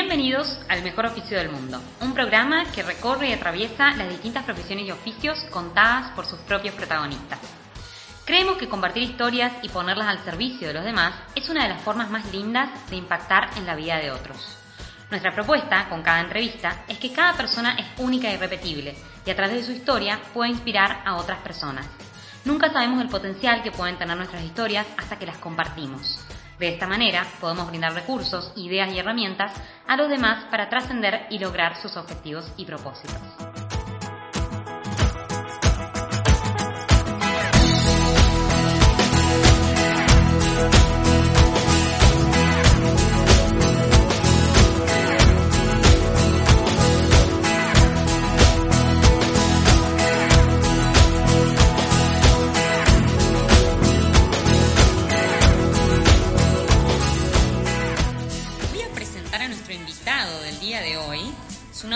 Bienvenidos al Mejor Oficio del Mundo, un programa que recorre y atraviesa las distintas profesiones y oficios contadas por sus propios protagonistas. Creemos que compartir historias y ponerlas al servicio de los demás es una de las formas más lindas de impactar en la vida de otros. Nuestra propuesta con cada entrevista es que cada persona es única y repetible y a través de su historia puede inspirar a otras personas. Nunca sabemos el potencial que pueden tener nuestras historias hasta que las compartimos. De esta manera podemos brindar recursos, ideas y herramientas a los demás para trascender y lograr sus objetivos y propósitos.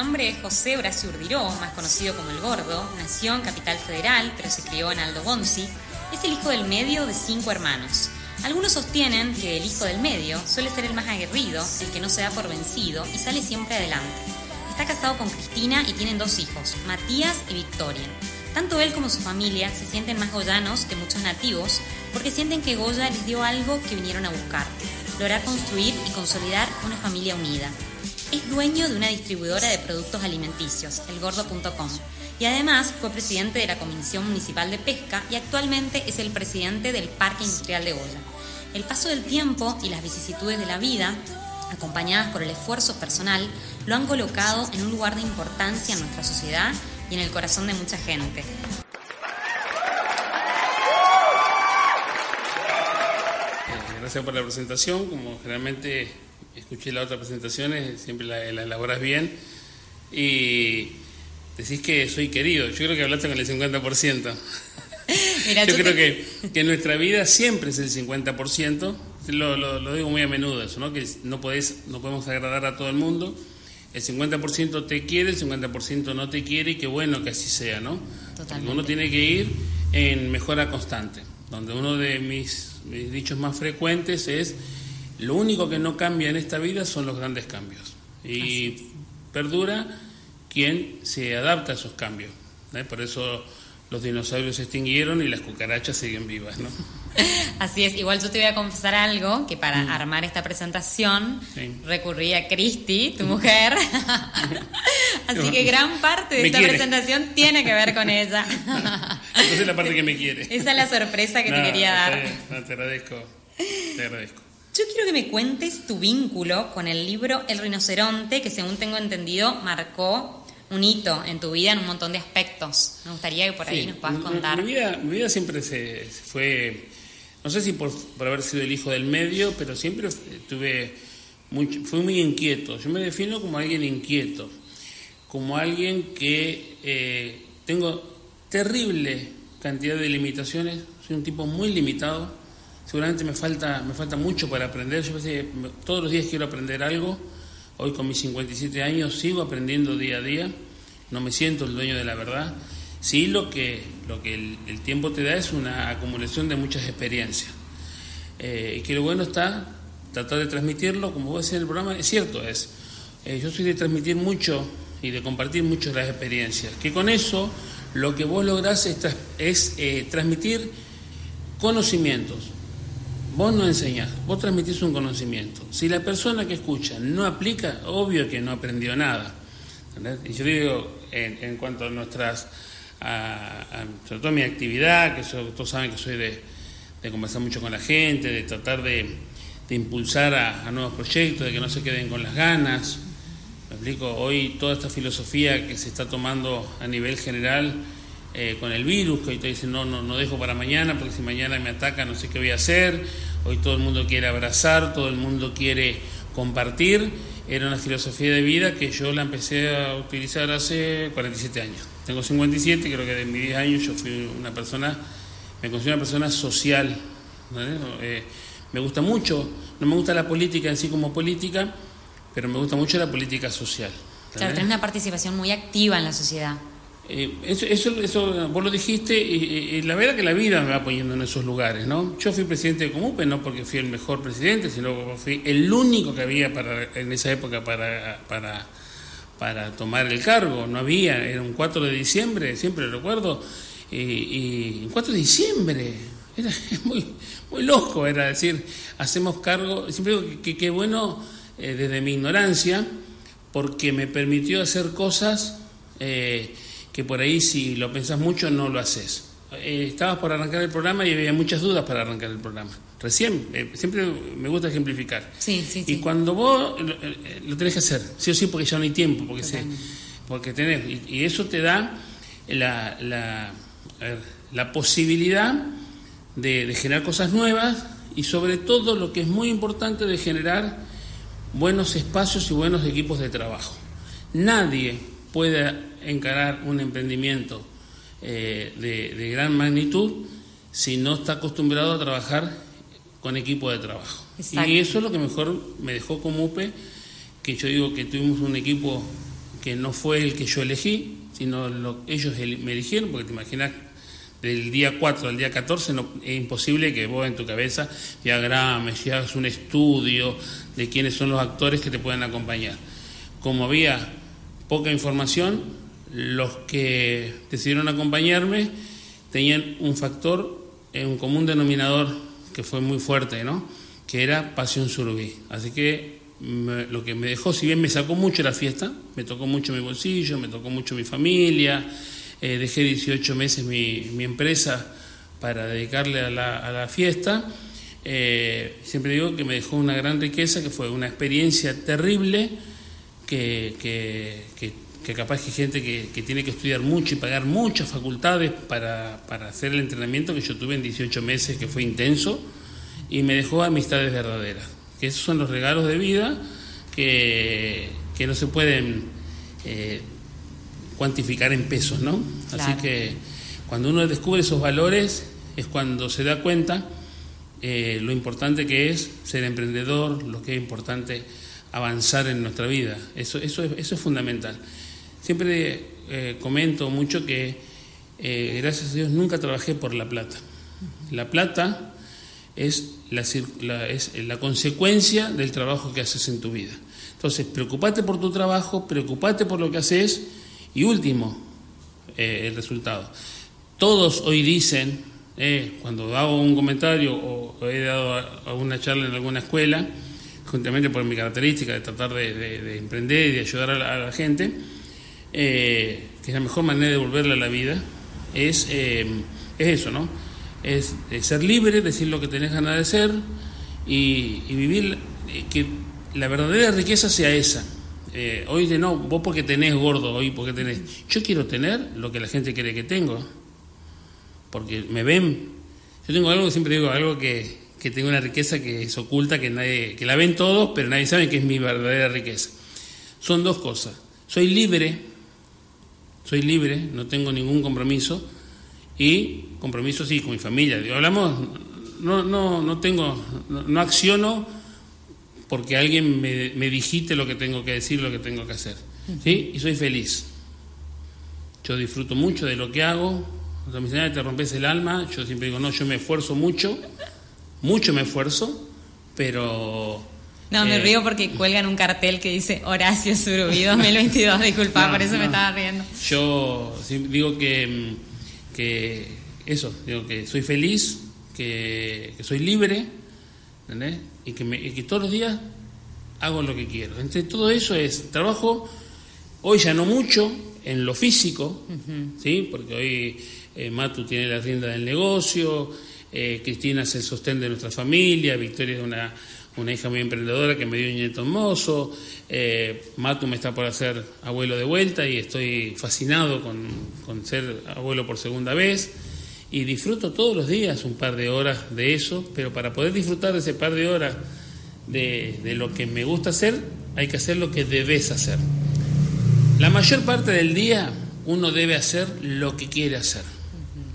Nombre es José Horacio Urdiró, más conocido como El Gordo. Nació en Capital Federal, pero se crió en Aldo Bonzi. Es el hijo del medio de cinco hermanos. Algunos sostienen que el hijo del medio suele ser el más aguerrido, el que no se da por vencido y sale siempre adelante. Está casado con Cristina y tienen dos hijos, Matías y Victoria. Tanto él como su familia se sienten más goyanos que muchos nativos porque sienten que Goya les dio algo que vinieron a buscar, lograr construir y consolidar una familia unida. Es dueño de una distribuidora de productos alimenticios, elgordo.com, y además fue presidente de la Comisión Municipal de Pesca y actualmente es el presidente del Parque Industrial de Goya. El paso del tiempo y las vicisitudes de la vida, acompañadas por el esfuerzo personal, lo han colocado en un lugar de importancia en nuestra sociedad y en el corazón de mucha gente. Eh, gracias por la presentación, como generalmente escuché las otras presentaciones, siempre las la elaboras bien. Y decís que soy querido. Yo creo que hablaste con el 50%. yo, creo que, que nuestra vida siempre es el 50%. Lo, lo, digo muy a menudo eso, ¿no? que no, podés, no podemos agradar a todo el mundo. El 50% te quiere, el 50% no te quiere y qué bueno que así sea, ¿no? Uno tiene que ir en mejora constante, donde uno de mis, mis dichos más frecuentes es lo único que no cambia en esta vida son los grandes cambios. Y perdura quien se adapta a esos cambios. ¿eh? Por eso los dinosaurios se extinguieron y las cucarachas siguen vivas, ¿no? Así es, igual yo te voy a confesar algo, que para mm. armar esta presentación recurrí a Cristi, tu mujer, así que gran parte de esta presentación tiene que ver con ella. Esa es la parte que me quiere. Esa es la sorpresa que te quería dar. te agradezco, te agradezco. Yo quiero que me cuentes tu vínculo con el libro El rinoceronte, que según tengo entendido marcó un hito en tu vida en un montón de aspectos. Me gustaría que por ahí nos puedas contar. Mi vida, mi vida siempre se, fue, no sé si por, haber sido el hijo del medio, pero siempre tuve mucho, fui muy inquieto. Yo me defino como alguien inquieto, como alguien que eh, tengo terrible cantidad de limitaciones, soy un tipo muy limitado seguramente me falta, me falta mucho para aprender. Yo todos los días quiero aprender algo. Hoy con mis 57 años sigo aprendiendo día a día. No me siento el dueño de la verdad. Sí, lo que, lo que el, tiempo te da es una acumulación de muchas experiencias. Eh, y que lo bueno está tratar de transmitirlo, como vos decís en el programa, es cierto, es. Eh, yo soy de transmitir mucho y de compartir mucho las experiencias. Que con eso lo que vos lográs es, es eh, transmitir conocimientos, Vos no enseñás, vos transmitís un conocimiento. Si la persona que escucha no aplica, obvio que no aprendió nada. Y yo digo, en, cuanto a nuestras, a, sobre todo mi actividad, que todos saben que soy de, conversar mucho con la gente, de tratar de, impulsar a, nuevos proyectos, de que no se queden con las ganas. Me explico, hoy toda esta filosofía que se está tomando a nivel general eh, con el virus, que hoy te dicen no, no, no dejo para mañana, porque si mañana me ataca no sé qué voy a hacer, hoy todo el mundo quiere abrazar, todo el mundo quiere compartir, era una filosofía de vida que yo la empecé a utilizar hace 47 años. Tengo 57, creo que de mis 10 años yo fui una persona, me considero una persona social, eh, me gusta mucho, no me gusta la política en sí como política, pero me gusta mucho la política social. Claro, tenés una participación muy activa en la sociedad. Eh, eso, eso, vos lo dijiste, y, la verdad que la vida me va poniendo en esos lugares, ¿no? Yo fui presidente de Comupe, no porque fui el mejor presidente, sino porque fui el único que había para, en esa época para, para, para tomar el cargo. No había, era un 4 de diciembre, siempre lo recuerdo, y, y 4 de diciembre, era muy, muy loco, era decir, hacemos cargo, siempre digo que qué bueno eh, desde mi ignorancia, porque me permitió hacer cosas eh, que por ahí si lo pensás mucho no lo haces. Eh, estabas por arrancar el programa y había muchas dudas para arrancar el programa. Recién, siempre me gusta ejemplificar. Sí, sí, y cuando vos lo, tenés que hacer, sí o sí, porque ya no hay tiempo, porque, se, porque tenés, y, eso te da la, la, la posibilidad de, generar cosas nuevas y sobre todo lo que es muy importante de generar buenos espacios y buenos equipos de trabajo. Nadie puede encarar un emprendimiento eh, de, gran magnitud si no está acostumbrado a trabajar con equipo de trabajo. Y eso es lo que mejor me dejó como UPE, que yo digo que tuvimos un equipo que no fue el que yo elegí, sino lo, ellos me eligieron, porque te imaginas del día 4 al día 14 no, es imposible que vos en tu cabeza diagrames y hagas un estudio de quiénes son los actores que te pueden acompañar. Como había poca información, los que decidieron acompañarme tenían un factor, un común denominador que fue muy fuerte, ¿no? que era Pasión Surubí. Así que lo que me dejó, si bien me sacó mucho la fiesta, me tocó mucho mi bolsillo, me tocó mucho mi familia, eh, dejé 18 meses mi, mi, empresa para dedicarle a la, a la fiesta. Eh, siempre digo que me dejó una gran riqueza, que fue una experiencia terrible, que, que, que, capaz que hay gente que, que, tiene que estudiar mucho y pagar muchas facultades para, para hacer el entrenamiento que yo tuve en 18 meses, que fue intenso, y me dejó amistades verdaderas. Que esos son los regalos de vida que, que no se pueden eh, cuantificar en pesos, ¿no? Así que cuando uno descubre esos valores es cuando se da cuenta eh, lo importante que es ser emprendedor, lo que es importante avanzar en nuestra vida. Eso, eso, es, eso es fundamental. Siempre eh, comento mucho que, eh, gracias a Dios, nunca trabajé por la plata. La plata es la, es la consecuencia del trabajo que haces en tu vida. Entonces, preocupate por tu trabajo, preocupate por lo que haces y último, eh, el resultado. Todos hoy dicen, eh, cuando hago un comentario o he dado alguna charla en alguna escuela, juntamente por mi característica de tratar de, emprender y de ayudar a la, gente, eh, que la mejor manera de devolverle a la vida es, es eso, ¿no? Es, ser libre, decir lo que tenés ganas de ser y, y vivir, que la verdadera riqueza sea esa eh, hoy de no, vos porque tenés gordo, hoy porque tenés. Yo quiero tener lo que la gente cree que tengo, porque me ven. Yo tengo algo, siempre digo, algo que, que tengo una riqueza que es oculta, que, nadie, que la ven todos, pero nadie sabe que es mi verdadera riqueza. Son dos cosas. Soy libre, soy libre, no tengo ningún compromiso, y compromiso sí con mi familia. hablamos, no, no, no tengo, no acciono porque alguien me, me, digite lo que tengo que decir, lo que tengo que hacer. ¿sí? Y soy feliz. Yo disfruto mucho de lo que hago. Cuando me dicen, te rompes el alma, yo siempre digo, no, yo me esfuerzo mucho, mucho me esfuerzo, pero... No, me eh, río porque cuelgan un cartel que dice Horacio Surubí 2022, disculpa, por eso me estaba riendo. Yo digo que, que eso, digo que soy feliz, que, que soy libre, ¿entendés? y que, todos los días hago lo que quiero. Entre todo eso es trabajo, hoy ya no mucho, en lo físico, ¿sí? porque hoy eh, Matu tiene la rienda del negocio, eh, Cristina es el sostén de nuestra familia, Victoria es una, una hija muy emprendedora que me dio un nieto hermoso, eh, Matu me está por hacer abuelo de vuelta y estoy fascinado con, con ser abuelo por segunda vez y disfruto todos los días un par de horas de eso, pero para poder disfrutar de ese par de horas de, lo que me gusta hacer, hay que hacer lo que debes hacer. La mayor parte del día uno debe hacer lo que quiere hacer,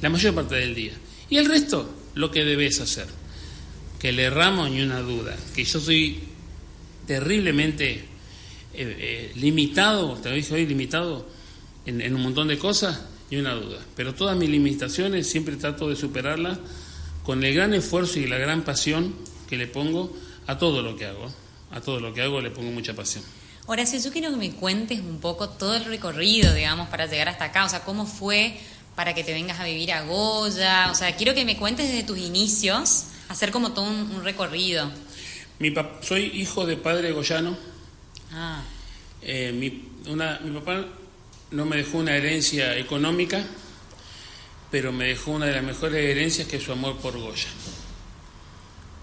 la mayor parte del día. Y el resto, lo que debes hacer. Que le erramos ni una duda, que yo soy terriblemente eh, eh, limitado, te lo dije hoy, limitado en, un montón de cosas, y una duda. Pero todas mis limitaciones siempre trato de superarlas con el gran esfuerzo y la gran pasión que le pongo a todo lo que hago. A todo lo que hago le pongo mucha pasión. Horacio, yo quiero que me cuentes un poco todo el recorrido, digamos, para llegar hasta acá. O sea, cómo fue para que te vengas a vivir a Goya. O sea, quiero que me cuentes desde tus inicios, hacer como todo un, recorrido. Mi soy hijo de padre goyano. Ah. Eh, mi, una, mi papá no me dejó una herencia económica, pero me dejó una de las mejores herencias que es su amor por Goya.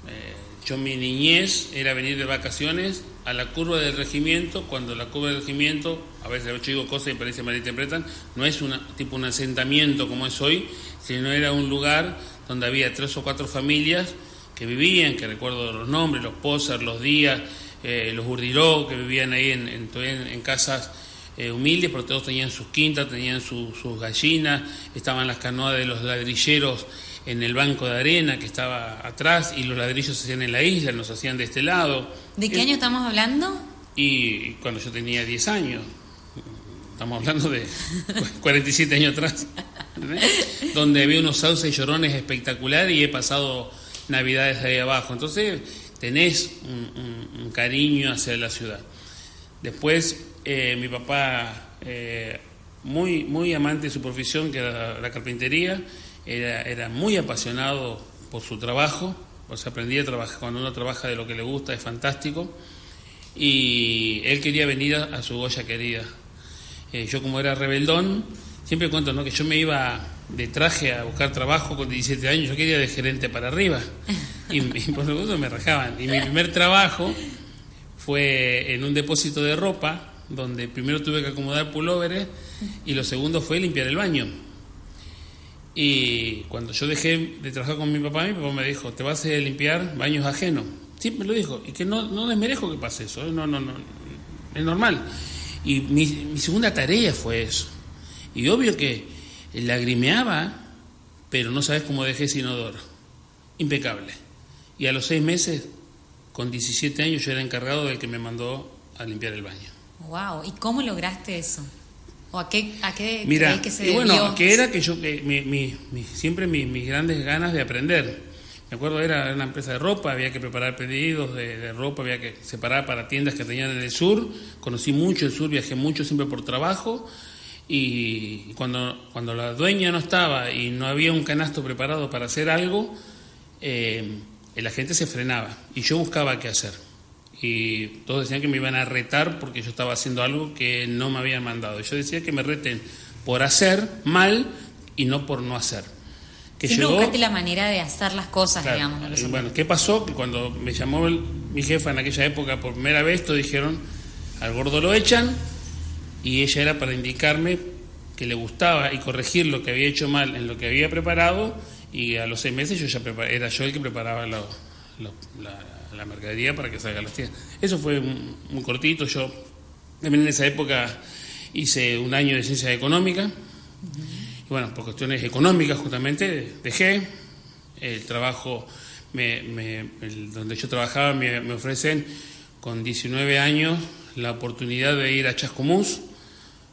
Eh, yo mi niñez era venir de vacaciones a la curva del regimiento, cuando la curva del regimiento, a veces yo digo cosas y parece malinterpretan, no es una, tipo un asentamiento como es hoy, sino era un lugar donde había tres o cuatro familias que vivían, que recuerdo los nombres, los Pozar, los Díaz, eh, los Urdiró, que vivían ahí en, en, casas eh, humildes, porque todos tenían sus quintas, tenían sus gallinas, estaban las canoas de los ladrilleros en el banco de arena que estaba atrás y los ladrillos se hacían en la isla, nos hacían de este lado. ¿De qué año estamos hablando? Y cuando yo tenía 10 años, estamos hablando de 47 años atrás, donde había unos sauces y llorones espectaculares y he pasado navidades ahí abajo. Entonces tenés un, cariño hacia la ciudad. Después eh, mi papá, eh, muy, muy amante de su profesión, que era la carpintería, era, era muy apasionado por su trabajo, pues aprendí a trabajar, cuando uno trabaja de lo que le gusta es fantástico, y él quería venir a, su Goya querida. Eh, yo como era rebeldón, siempre cuento ¿no? que yo me iba de traje a buscar trabajo con 17 años, yo quería de gerente para arriba, y, por supuesto me rajaban. Y mi primer trabajo fue en un depósito de ropa, donde primero tuve que acomodar pulóveres, y lo segundo fue limpiar el baño. Y cuando yo dejé de trabajar con mi papá, mi papá me dijo, te vas a limpiar baños ajenos. Sí, me lo dijo. Y que no, no desmerezco que pase eso. ¿eh? No, no, no. Es normal. Y mi, mi segunda tarea fue eso. Y obvio que lagrimeaba, pero no sabes cómo dejé sin odor. Impecable. Y a los seis meses, con 17 años, yo era encargado del que me mandó a limpiar el baño. ¡Wow! ¿Y cómo lograste eso? ¿O a qué, a qué Mira, que se y bueno, que era que yo, mi, siempre mis grandes ganas de aprender. Me acuerdo, era una empresa de ropa, había que preparar pedidos de, ropa, había que separar para tiendas que tenían en el sur. Conocí mucho el sur, viajé mucho siempre por trabajo. Y cuando, cuando la dueña no estaba y no había un canasto preparado para hacer algo, eh, la gente se frenaba y yo buscaba qué hacer y todos decían que me iban a retar porque yo estaba haciendo algo que no me habían mandado. Yo decía que me reten por hacer mal y no por no hacer. Que Siempre buscaste la manera de hacer las cosas, digamos. bueno, ¿qué pasó? Que cuando me llamó mi jefa en aquella época por primera vez, todos dijeron, al gordo lo echan, y ella era para indicarme que le gustaba y corregir lo que había hecho mal en lo que había preparado, y a los seis meses yo ya era yo el que preparaba lo, la, la mercadería para que salga a las tiendas. Eso fue muy cortito. Yo también en esa época hice un año de ciencia económica. Y bueno, por cuestiones económicas justamente dejé. El trabajo me, donde yo trabajaba me, me, ofrecen con 19 años la oportunidad de ir a Chascomús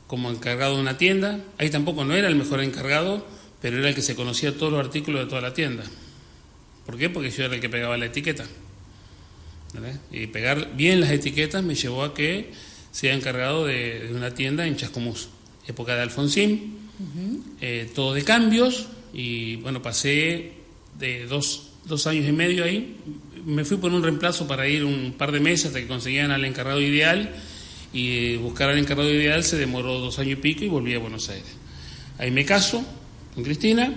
como encargado de una tienda. Ahí tampoco no era el mejor encargado, pero era el que se conocía todos los artículos de toda la tienda. ¿Por qué? Porque yo era el que pegaba la etiqueta. Y pegar bien las etiquetas me llevó a que sea encargado de, una tienda en Chascomús, época de Alfonsín, eh, todo de cambios, y bueno, pasé de dos, dos, años y medio ahí, me fui por un reemplazo para ir un par de meses hasta que conseguían al encargado ideal, y buscar al encargado ideal se demoró dos años y pico y volví a Buenos Aires. Ahí me caso con Cristina,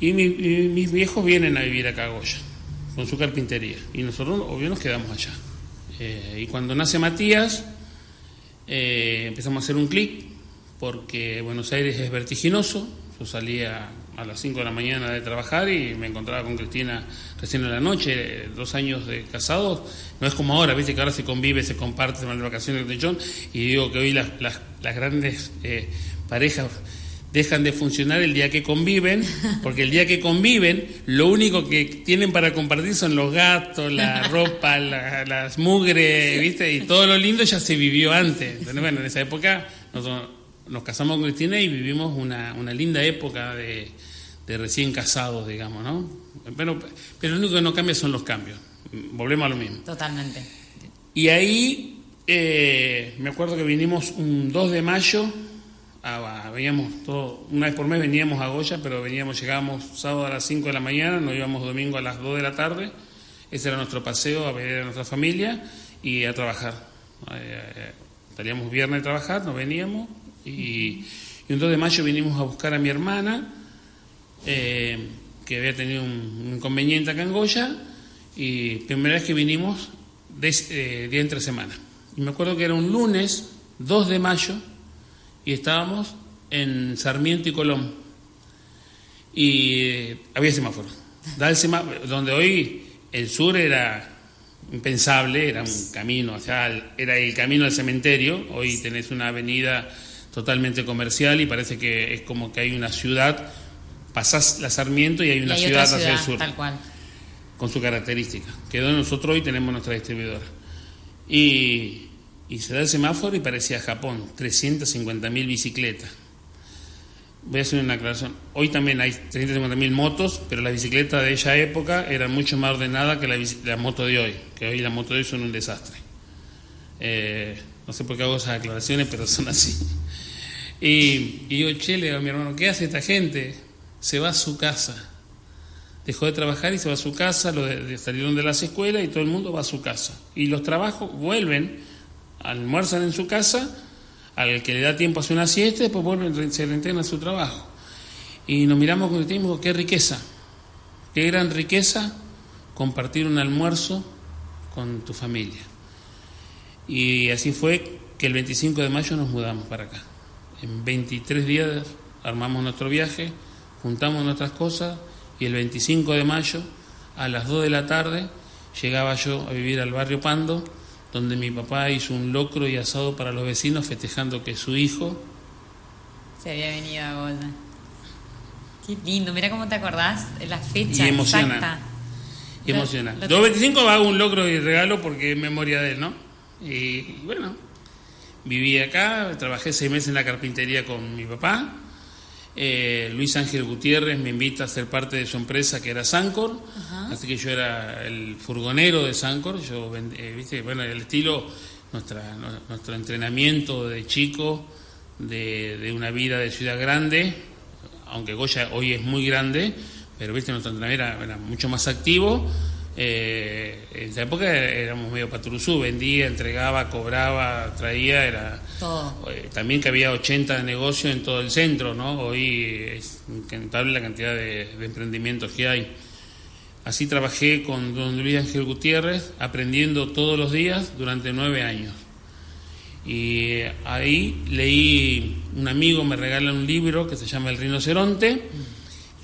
y, mis viejos vienen a vivir acá a Goya con su carpintería. Y nosotros, obvio, nos quedamos allá. Eh, y cuando nace Matías, eh, empezamos a hacer un clic, porque Buenos Aires es vertiginoso. Yo salía a las 5 de la mañana de trabajar y me encontraba con Cristina recién en la noche, dos años de casados. No es como ahora, viste que ahora se convive, se comparte, se van de vacaciones de John. Y digo que hoy las, las, las grandes eh, parejas dejan de funcionar el día que conviven, porque el día que conviven, lo único que tienen para compartir son los gatos, la ropa, las mugres, ¿viste? Y todo lo lindo ya se vivió antes. Entonces, bueno, en esa época nosotros nos casamos con Cristina y vivimos una, una linda época de, de, recién casados, digamos, ¿no? Pero, pero lo único que no cambia son los cambios. Volvemos a lo mismo. Totalmente. Y ahí eh, me acuerdo que vinimos un 2 de mayo, veníamos todo, una vez por mes veníamos a Goya, pero veníamos, llegábamos sábado a las 5 de la mañana, nos íbamos domingo a las 2 de la tarde, ese era nuestro paseo a ver a nuestra familia y a trabajar. Eh, salíamos viernes a trabajar, nos veníamos y, un 2 de mayo vinimos a buscar a mi hermana, eh, que había tenido un, inconveniente acá en Goya, y primera vez que vinimos, de, día entre semana. Y me acuerdo que era un lunes, 2 de mayo, y estábamos en Sarmiento y Colón. Y eh, había semáforo. Da donde hoy el sur era impensable, era un camino, o sea, era el camino al cementerio. Hoy tenés una avenida totalmente comercial y parece que es como que hay una ciudad, pasás la Sarmiento y hay una ciudad, hacia el sur. Tal cual. Con su característica. Que nosotros hoy tenemos nuestra distribuidora. Y y se da el semáforo y parecía Japón, 350.000 bicicletas. Voy a hacer una aclaración. Hoy también hay 350.000 motos, pero las bicicletas de esa época eran mucho más ordenadas que las la motos de hoy, que hoy las motos de hoy son un desastre. Eh, no sé por qué hago esas aclaraciones, pero son así. Y, yo, che, le digo a mi hermano, ¿qué hace esta gente? Se va a su casa. Dejó de trabajar y se va a su casa, lo salieron de las escuelas y todo el mundo va a su casa. Y los trabajos vuelven almuerzan en su casa, al que le da tiempo a hacer una siesta, después vuelven, se reintegran a su trabajo. Y nos miramos con el tiempo, qué riqueza, qué gran riqueza compartir un almuerzo con tu familia. Y así fue que el 25 de mayo nos mudamos para acá. En 23 días armamos nuestro viaje, juntamos nuestras cosas y el 25 de mayo a las 2 de la tarde llegaba yo a vivir al barrio Pando donde mi papá hizo un locro y asado para los vecinos festejando que su hijo se había venido a Golden. Qué lindo, mira cómo te acordás de la fecha y emociona, exacta. Y emociona. 225 hago un locro y regalo porque es memoria de él, ¿no? Y, bueno, viví acá, trabajé seis meses en la carpintería con mi papá. Eh, Luis Ángel Gutiérrez me invita a ser parte de su empresa que era Sancor, así que yo era el furgonero de Sancor, yo eh, viste, bueno, el estilo, nuestra, nuestro entrenamiento de chico, de, una vida de ciudad grande, aunque Goya hoy es muy grande, pero viste, nuestro entrenamiento era mucho más activo eh, en esa época éramos medio patruzú, vendía, entregaba, cobraba, traía, era... Eh, también que había 80 negocios en todo el centro, ¿no? Hoy es increíble la cantidad de, emprendimientos que hay. Así trabajé con don Luis Ángel Gutiérrez, aprendiendo todos los días durante nueve años. Y ahí leí, un amigo me regala un libro que se llama El rinoceronte.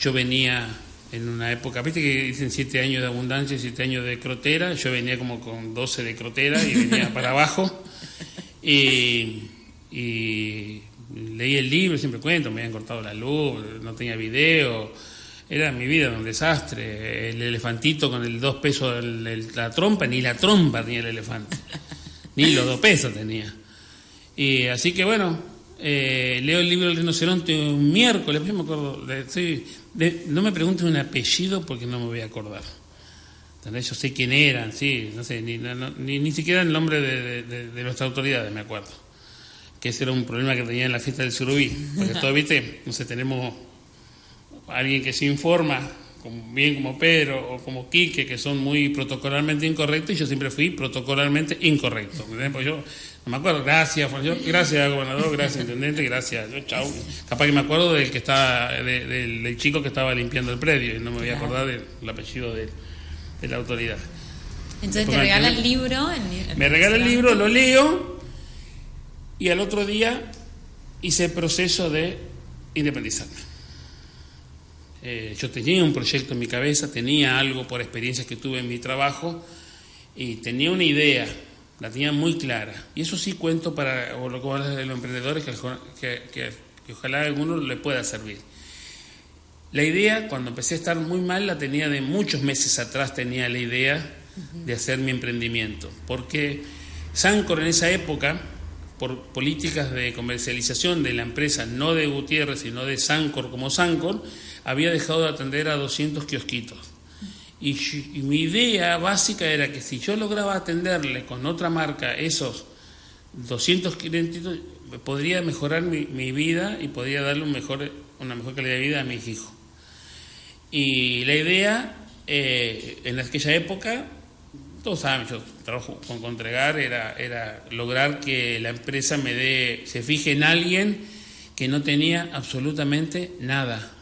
Yo venía en una época, viste que dicen siete años de abundancia y siete años de crotera, yo venía como con 12 de crotera y venía para abajo. Y, leí el libro, siempre cuento, me habían cortado la luz, no tenía video, era mi vida un desastre. El elefantito con el dos pesos, la trompa, ni la trompa tenía el elefante, ni los dos pesos tenía. Y así que bueno, eh, leo el libro del rinoceronte un miércoles, me acuerdo, no me pregunten un apellido porque no me voy a acordar. Yo sé quién eran, sí, no sé, ni, ni, siquiera el nombre de, nuestras autoridades me acuerdo. Que ese era un problema que tenía en la fiesta del Surubí. Porque todo, viste, no sé, tenemos alguien que se informa, bien como Pedro o como Quique, que son muy protocolarmente incorrectos, y yo siempre fui protocolarmente incorrecto. Pues yo no me acuerdo, gracias, gracias gobernador, gracias intendente, gracias, yo, chau. Capaz que me acuerdo del que estaba, del, chico que estaba limpiando el predio y no me voy a acordar del apellido de, la autoridad. Entonces te regala el libro. me regala el libro, lo leo y al otro día hice el proceso de independizarme. Eh, yo tenía un proyecto en mi cabeza, tenía algo por experiencias que tuve en mi trabajo y tenía una idea la tenía muy clara. Y eso sí cuento para que de los emprendedores, que, que, ojalá a alguno le pueda servir. La idea, cuando empecé a estar muy mal, la tenía de muchos meses atrás, tenía la idea de hacer mi emprendimiento. Porque Sancor en esa época por políticas de comercialización de la empresa, no de Gutiérrez, sino de Sancor como Sancor, había dejado de atender a 200 kiosquitos. Y, mi idea básica era que si yo lograba atenderle con otra marca esos 200 clientes, podría mejorar mi, vida y podría darle un mejor, una mejor calidad de vida a mis hijos. Y la idea, eh, en aquella época, todos saben, yo trabajo con Contregar, era, era lograr que la empresa me dé, se fije en alguien que no tenía absolutamente nada.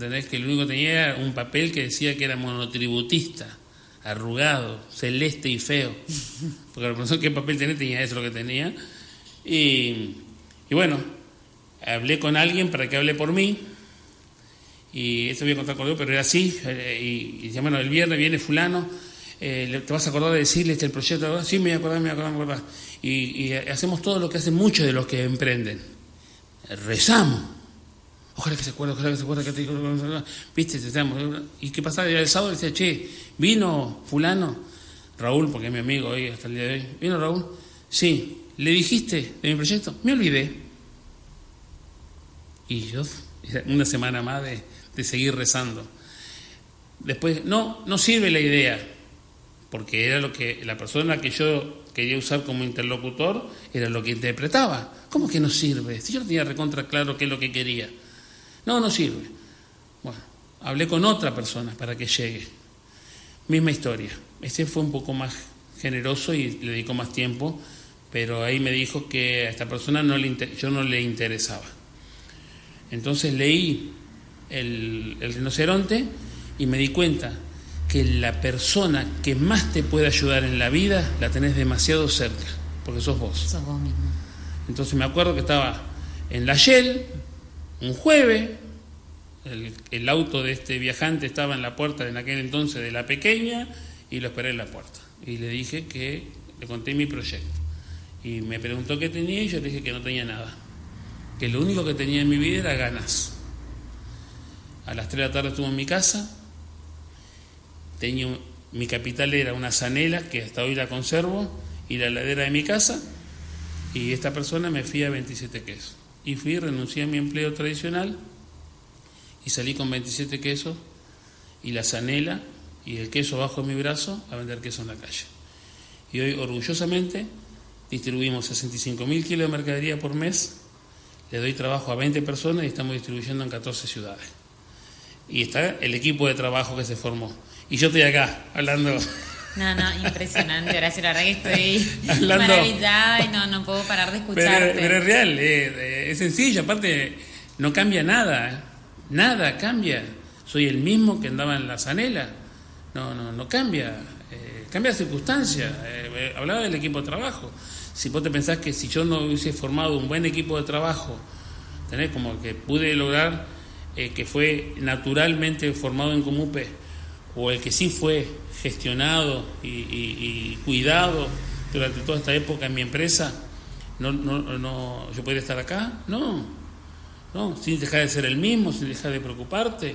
¿Entendés? Que lo único que tenía era un papel que decía que era monotributista, arrugado, celeste y feo. Porque la persona qué papel tenía, tenía eso lo que tenía. Y, y bueno, hablé con alguien para que hable por mí. Y esto voy a contar con él, pero era así. Eh, y, y bueno, el viernes viene fulano eh, ¿te vas a acordar de decirle este el proyecto? Sí, me voy a acordar, me voy a acordar, me voy a acordar. Y, hacemos todo lo que hacen muchos de los que emprenden. Rezamos. Ojalá que se acuerde, ojalá que se acuerde que te ¿Viste? ¿Y qué pasaba? El sábado decía, che, vino fulano, Raúl, porque es mi amigo hoy hasta el día de hoy. ¿Vino Raúl? Sí. ¿Le dijiste de mi proyecto? Me olvidé. Y yo, una semana más de, de seguir rezando. Después, no, no sirve la idea porque era lo que la persona que yo quería usar como interlocutor era lo que interpretaba. ¿Cómo que no sirve? Si yo tenía recontra claro qué es lo que quería. No, no sirve. Bueno, hablé con otra persona para que llegue. Misma historia. Este fue un poco más generoso y le dedicó más tiempo, pero ahí me dijo que a esta persona no le yo no le interesaba. Entonces leí el, el rinoceronte y me di cuenta que la persona que más te puede ayudar en la vida la tenés demasiado cerca, porque sos vos. Sos vos mismo. Entonces me acuerdo que estaba en la Shell, un jueves, el, auto de este viajante estaba en la puerta en aquel entonces de la pequeña y lo esperé en la puerta. Y le dije que le conté mi proyecto. Y me preguntó qué tenía y yo le dije que no tenía nada. Que lo único que tenía en mi vida era ganas. A las 3 de la tarde estuvo en mi casa, Tenía, mi capital era una zanela, que hasta hoy la conservo, y la heladera de mi casa, y esta persona me fía 27 quesos. Y fui, renuncié a mi empleo tradicional, y salí con 27 quesos, y la zanela, y el queso bajo mi brazo, a vender queso en la calle. Y hoy, orgullosamente, distribuimos 65 mil kilos de mercadería por mes, le doy trabajo a 20 personas y estamos distribuyendo en 14 ciudades. Y está el equipo de trabajo que se formó y yo estoy acá hablando. No, no, impresionante. Gracias, la verdad que estoy maravillada y no, no puedo parar de escucharte. Pero, es real, es sencillo, aparte no cambia nada, nada cambia. Soy el mismo que andaba en la zanela, no, no, no cambia, eh, cambia circunstancia. Eh, eh, hablaba del equipo de trabajo. Si vos te pensás que si yo no hubiese formado un buen equipo de trabajo, tenés como que pude lograr que fue naturalmente formado en Comupe o el que sí fue gestionado y, cuidado durante toda esta época en mi empresa, no, no, no, yo podría estar acá, no, no, sin dejar de ser el mismo, sin dejar de preocuparte.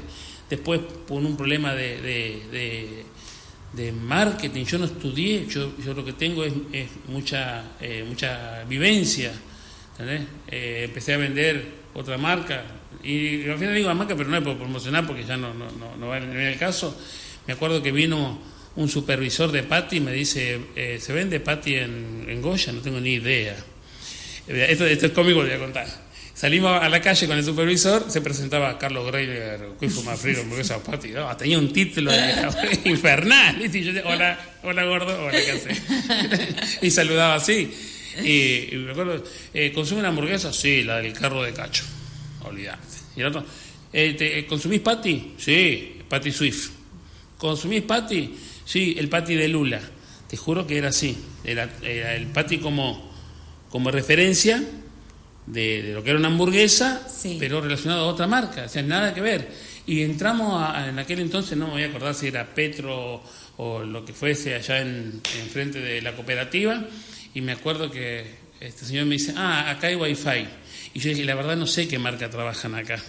Después, por un problema de, de, marketing, yo no estudié, yo, yo lo que tengo es, mucha, eh, mucha vivencia. Eh, empecé a vender otra marca, y al final digo la marca, pero no es por promocionar porque ya no, no, no, no va en el caso. Me acuerdo que vino un supervisor de Patti me dice, eh, ¿se vende Patti en, en, Goya? No tengo ni idea. Eh, esto, es cómico, lo voy a contar. Salimos a la calle con el supervisor, se presentaba Carlos Greiner, ¿qué fue más frío? esa Patti, no, tenía un título infernal. Y yo, hola, hola gordo, hola, ¿qué haces? y saludaba así. Y, me acuerdo, eh, ¿consume una hamburguesa? Sí, la del carro de cacho, olvidate. Y otro, eh, ¿consumís Patti? Sí, Patti Swift. ¿Consumís patty? Sí, el patty de Lula. Te juro que era así. Era, el patty como, como referencia de, lo que era una hamburguesa, pero relacionado a otra marca. O sea, nada que ver. Y entramos en aquel entonces, no me voy a acordar si era Petro o lo que fuese allá en, en frente de la cooperativa. Y me acuerdo que este señor me dice, ah, acá hay wifi. Y yo dije, la verdad no sé qué marca trabajan acá.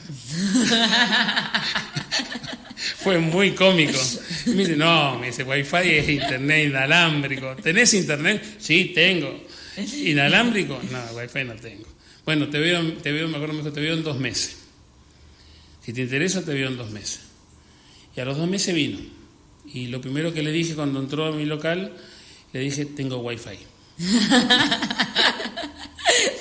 Fue muy cómico. Y me dice, no, me dice, wifi es internet inalámbrico. ¿Tenés internet? Sí, tengo. ¿Inalámbrico? No, wifi no tengo. Bueno, te veo, te veo, me acuerdo, me dijo, te veo en dos meses. Si te interesa, te veo en dos meses. Y a los dos meses vino. Y lo primero que le dije cuando entró a mi local, le dije, tengo wifi.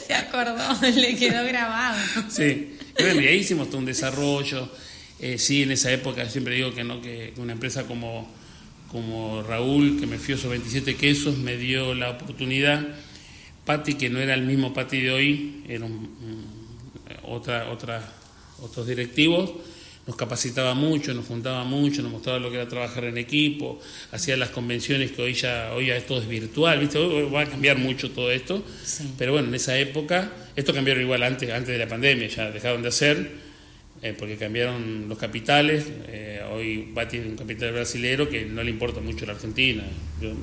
Se acordó, le quedó grabado. Sí, y ahí hicimos todo un desarrollo. Eh, sí, en esa época siempre digo que no, que una empresa como, como Raúl, que me fió esos 27 quesos, me dio la oportunidad. Pati, que no era el mismo Pati de hoy, eran otra, otra, otros directivos, nos capacitaba mucho, nos juntaba mucho, nos mostraba lo que era trabajar en equipo, hacía las convenciones que hoy ya, hoy ya todo es virtual, ¿viste? Hoy va a cambiar mucho todo esto, pero bueno, en esa época, esto cambiaron igual antes, antes de la pandemia, ya dejaron de hacer, eh, porque cambiaron los capitales, eh, hoy Bati es un capital brasilero que no le importa mucho la Argentina.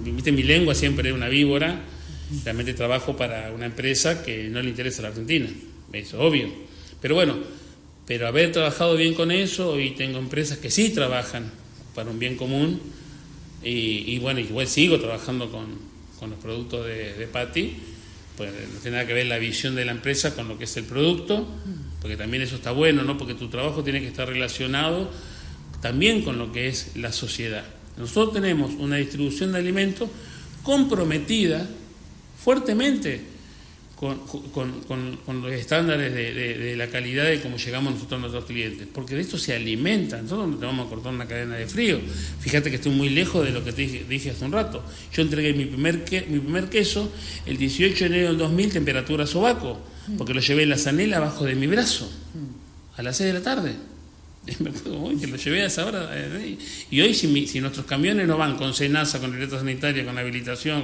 ¿viste? Mi lengua siempre es una víbora, realmente trabajo para una empresa que no le interesa la Argentina, eso es obvio. Pero bueno, pero haber trabajado bien con eso, hoy tengo empresas que sí trabajan para un bien común y, bueno, igual sigo trabajando con, con los productos de, de pues no tiene nada que ver la visión de la empresa con lo que es el producto, porque también eso está bueno, ¿no? Porque tu trabajo tiene que estar relacionado también con lo que es la sociedad. Nosotros tenemos una distribución de alimentos comprometida fuertemente con, los estándares de, la calidad de cómo llegamos nosotros a nuestros clientes, porque de esto se alimenta, nosotros no te vamos a cortar una cadena de frío. Fíjate que estoy muy lejos de lo que te dije, hace un rato. Yo entregué mi primer, mi primer queso el 18 de enero del 2000, temperatura sobaco, porque lo llevé en la zanela abajo de mi brazo, a las 6 de la tarde. que lo llevé a esa hora. Eh, y hoy, si, si, nuestros camiones no van con cenaza, con directo sanitaria, con habilitación,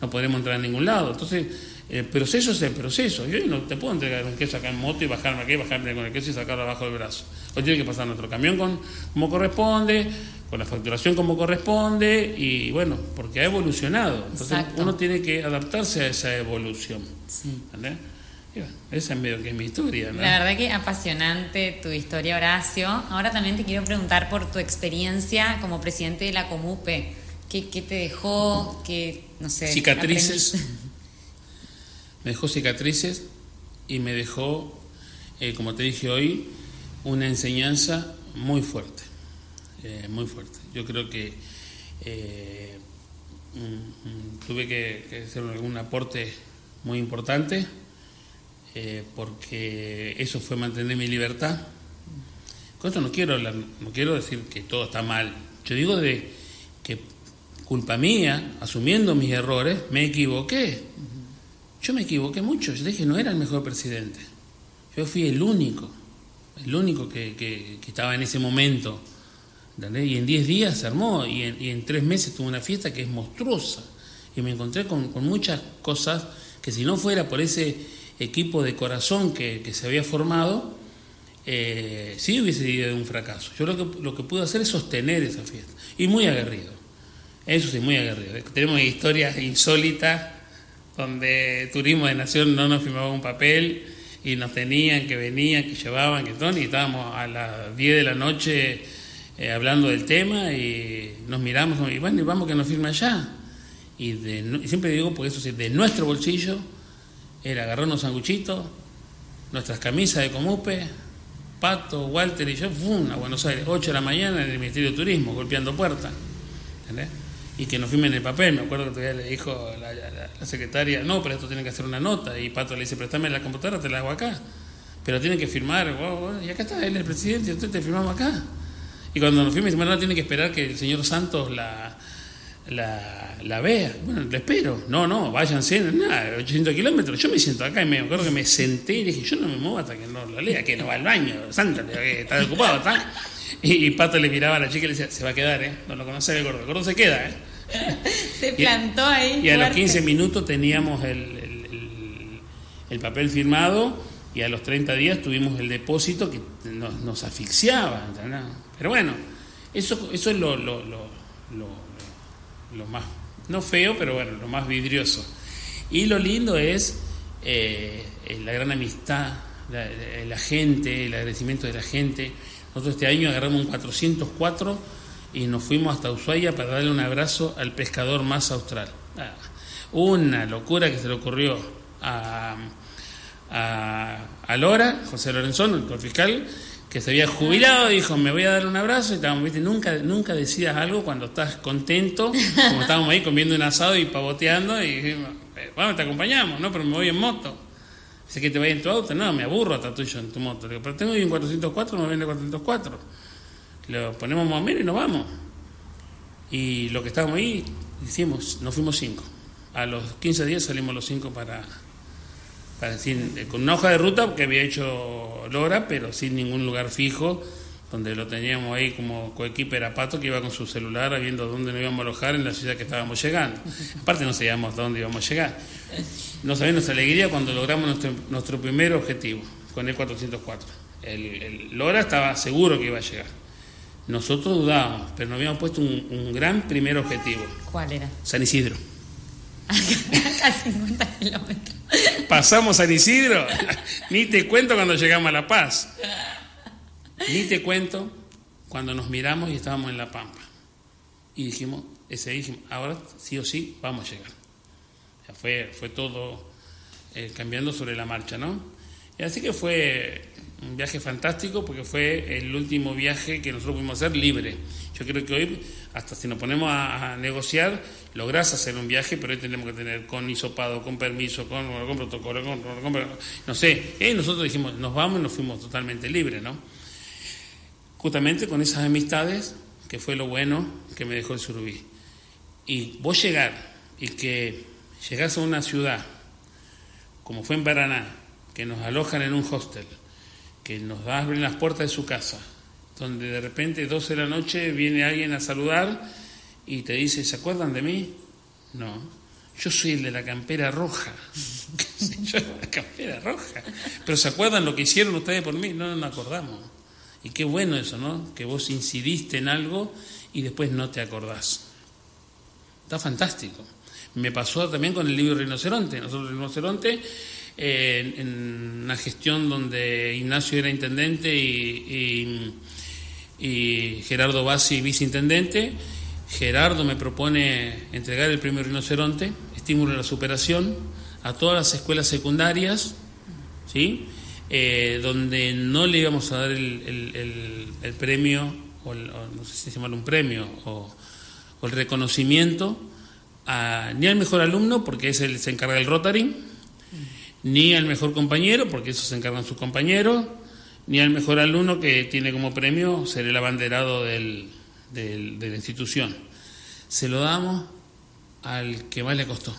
no podremos entrar a ningún lado. Entonces, el proceso es el proceso. Yo no te puedo entregar un queso acá en moto y bajarme aquí, bajarme con el queso y sacarlo abajo del brazo. Hoy tiene que pasar nuestro camión con, como corresponde, con la facturación como corresponde y bueno, porque ha evolucionado. Entonces uno tiene que adaptarse a esa evolución. Sí. Esa es medio que es mi historia. La verdad que apasionante tu historia, Horacio. Ahora también te quiero preguntar por tu experiencia como presidente de la Comupe. ¿Qué, qué te dejó? ¿Qué, no sé, Cicatrices. me dejó cicatrices y me dejó, eh, como te dije hoy, una enseñanza muy fuerte, eh, muy fuerte. Yo creo que eh, mm, mm, tuve que, hacer un aporte muy importante porque eso fue mantener mi libertad. Con esto no quiero no quiero decir que todo está mal. Yo digo de que culpa mía, asumiendo mis errores, me equivoqué yo me equivoqué mucho, yo dije, no era el mejor presidente. Yo fui el único, el único que, estaba en ese momento. Y en 10 días se armó y en, tres meses tuve una fiesta que es monstruosa. Y me encontré con, muchas cosas que si no fuera por ese equipo de corazón que, se había formado, eh, sí hubiese sido un fracaso. Yo lo que, lo que pude hacer es sostener esa fiesta. Y muy aguerrido. Eso sí, muy aguerrido. Tenemos historias insólitas donde Turismo de Nación no nos firmaba un papel y nos tenían, que venían, que llevaban, que todo, y estábamos a las 10 de la noche eh, hablando del tema y nos miramos y bueno, y vamos que nos firma allá. Y, de, siempre digo, porque eso sí, de nuestro bolsillo era agarrarnos sanguchitos, nuestras camisas de Comupe, Pato, Walter y yo, ¡fum! a Buenos Aires, 8 de la mañana en el Ministerio de Turismo, golpeando puertas. ¿Entendés? y que nos firmen el papel. Me acuerdo que todavía le dijo la, secretaria, no, pero esto tiene que hacer una nota. Y Pato le dice, préstame la computadora, te la hago acá. Pero tiene que firmar, y acá está él, el presidente, usted te firmamos acá. Y cuando nos firme, dice, bueno, tiene que esperar que el señor Santos la, la, vea. Bueno, le espero. No, no, váyanse, nada, 800 kilómetros. Yo me siento acá y me acuerdo que me senté y dije, yo no me muevo hasta que no la lea, que no va al baño, Santos, está ocupado, está. Y, Pato le miraba a la chica y le decía, se va a quedar, ¿eh? No lo conoce el gordo, el gordo se queda, ¿eh? se plantó ahí. Y a los 15 minutos teníamos el, el, papel firmado y a los 30 días tuvimos el depósito que nos, nos asfixiaba. Pero bueno, eso, eso es lo, lo, lo, lo, más, no feo, pero bueno, lo más vidrioso. Y lo lindo es eh, la gran amistad, la, la gente, el agradecimiento de la gente. Nosotros este año agarramos un 404 y nos fuimos hasta Ushuaia para darle un abrazo al pescador más austral. Ah, una locura que se le ocurrió a, a, Lora, José Lorenzón, el fiscal, que se había jubilado, dijo, me voy a dar un abrazo, y estábamos, ¿viste? Nunca, nunca decías algo cuando estás contento, como estábamos ahí comiendo un asado y pavoteando, y dijimos, eh, bueno, te acompañamos, ¿no? Pero me voy en moto. Dice que te vaya en tu auto, no, me aburro hasta tuyo en tu moto. Le digo, pero tengo un 404, me viene 404. Lo ponemos más o menos y nos vamos. Y lo que estábamos ahí, hicimos, nos fuimos cinco. A los 15 días salimos los cinco para, para decir, con una hoja de ruta que había hecho Lora, pero sin ningún lugar fijo, donde lo teníamos ahí como coequiper a Pato, que iba con su celular viendo dónde nos íbamos a alojar en la ciudad que estábamos llegando. Aparte no sabíamos dónde íbamos a llegar. No sabíamos nuestra alegría cuando logramos nuestro, nuestro primer objetivo con el 404. El, el Lora estaba seguro que iba a llegar nosotros dudábamos, pero nos habíamos puesto un, gran primer objetivo. ¿Cuál era? San Isidro. Acá 50 kilómetros. Pasamos San Isidro. Ni te cuento cuando llegamos a La Paz. Ni te cuento cuando nos miramos y estábamos en La Pampa. Y dijimos, ese dijimos, ahora sí o sí vamos a llegar. fue, fue todo eh, cambiando sobre la marcha, ¿no? Y así que fue un viaje fantástico porque fue el último viaje que nosotros pudimos hacer libre. Yo creo que hoy, hasta si nos ponemos a, negociar, lográs hacer un viaje, pero hoy tenemos que tener con hisopado, con permiso, con, con protocolo, con, no sé. Y nosotros dijimos, nos vamos y nos fuimos totalmente libres, ¿no? Justamente con esas amistades, que fue lo bueno que me dejó el surubí. Y vos llegar y que llegás a una ciudad, como fue en Paraná, que nos alojan en un hostel, que nos abren las puertas de su casa, donde de repente 12 de la noche viene alguien a saludar y te dice, ¿se acuerdan de mí? No, yo soy el de la campera roja. yo la campera roja. Pero ¿se acuerdan lo que hicieron ustedes por mí? No, no nos acordamos. Y qué bueno eso, ¿no? Que vos incidiste en algo y después no te acordás. Está fantástico. Me pasó también con el libro Rinoceronte. Nosotros, Rinoceronte, en una gestión donde Ignacio era intendente y, Gerardo Bassi viceintendente. Gerardo me propone entregar el premio Rinoceronte, estímulo a la superación, a todas las escuelas secundarias, ¿sí? Eh, donde no le íbamos a dar el, premio, o, no sé si se llama un premio, o, el reconocimiento ni al mejor alumno, porque es el, se encarga del Rotary, ni al mejor compañero, porque eso se encargan sus compañeros, ni al mejor alumno que tiene como premio ser el abanderado del, de la institución. Se lo damos al que más le costó.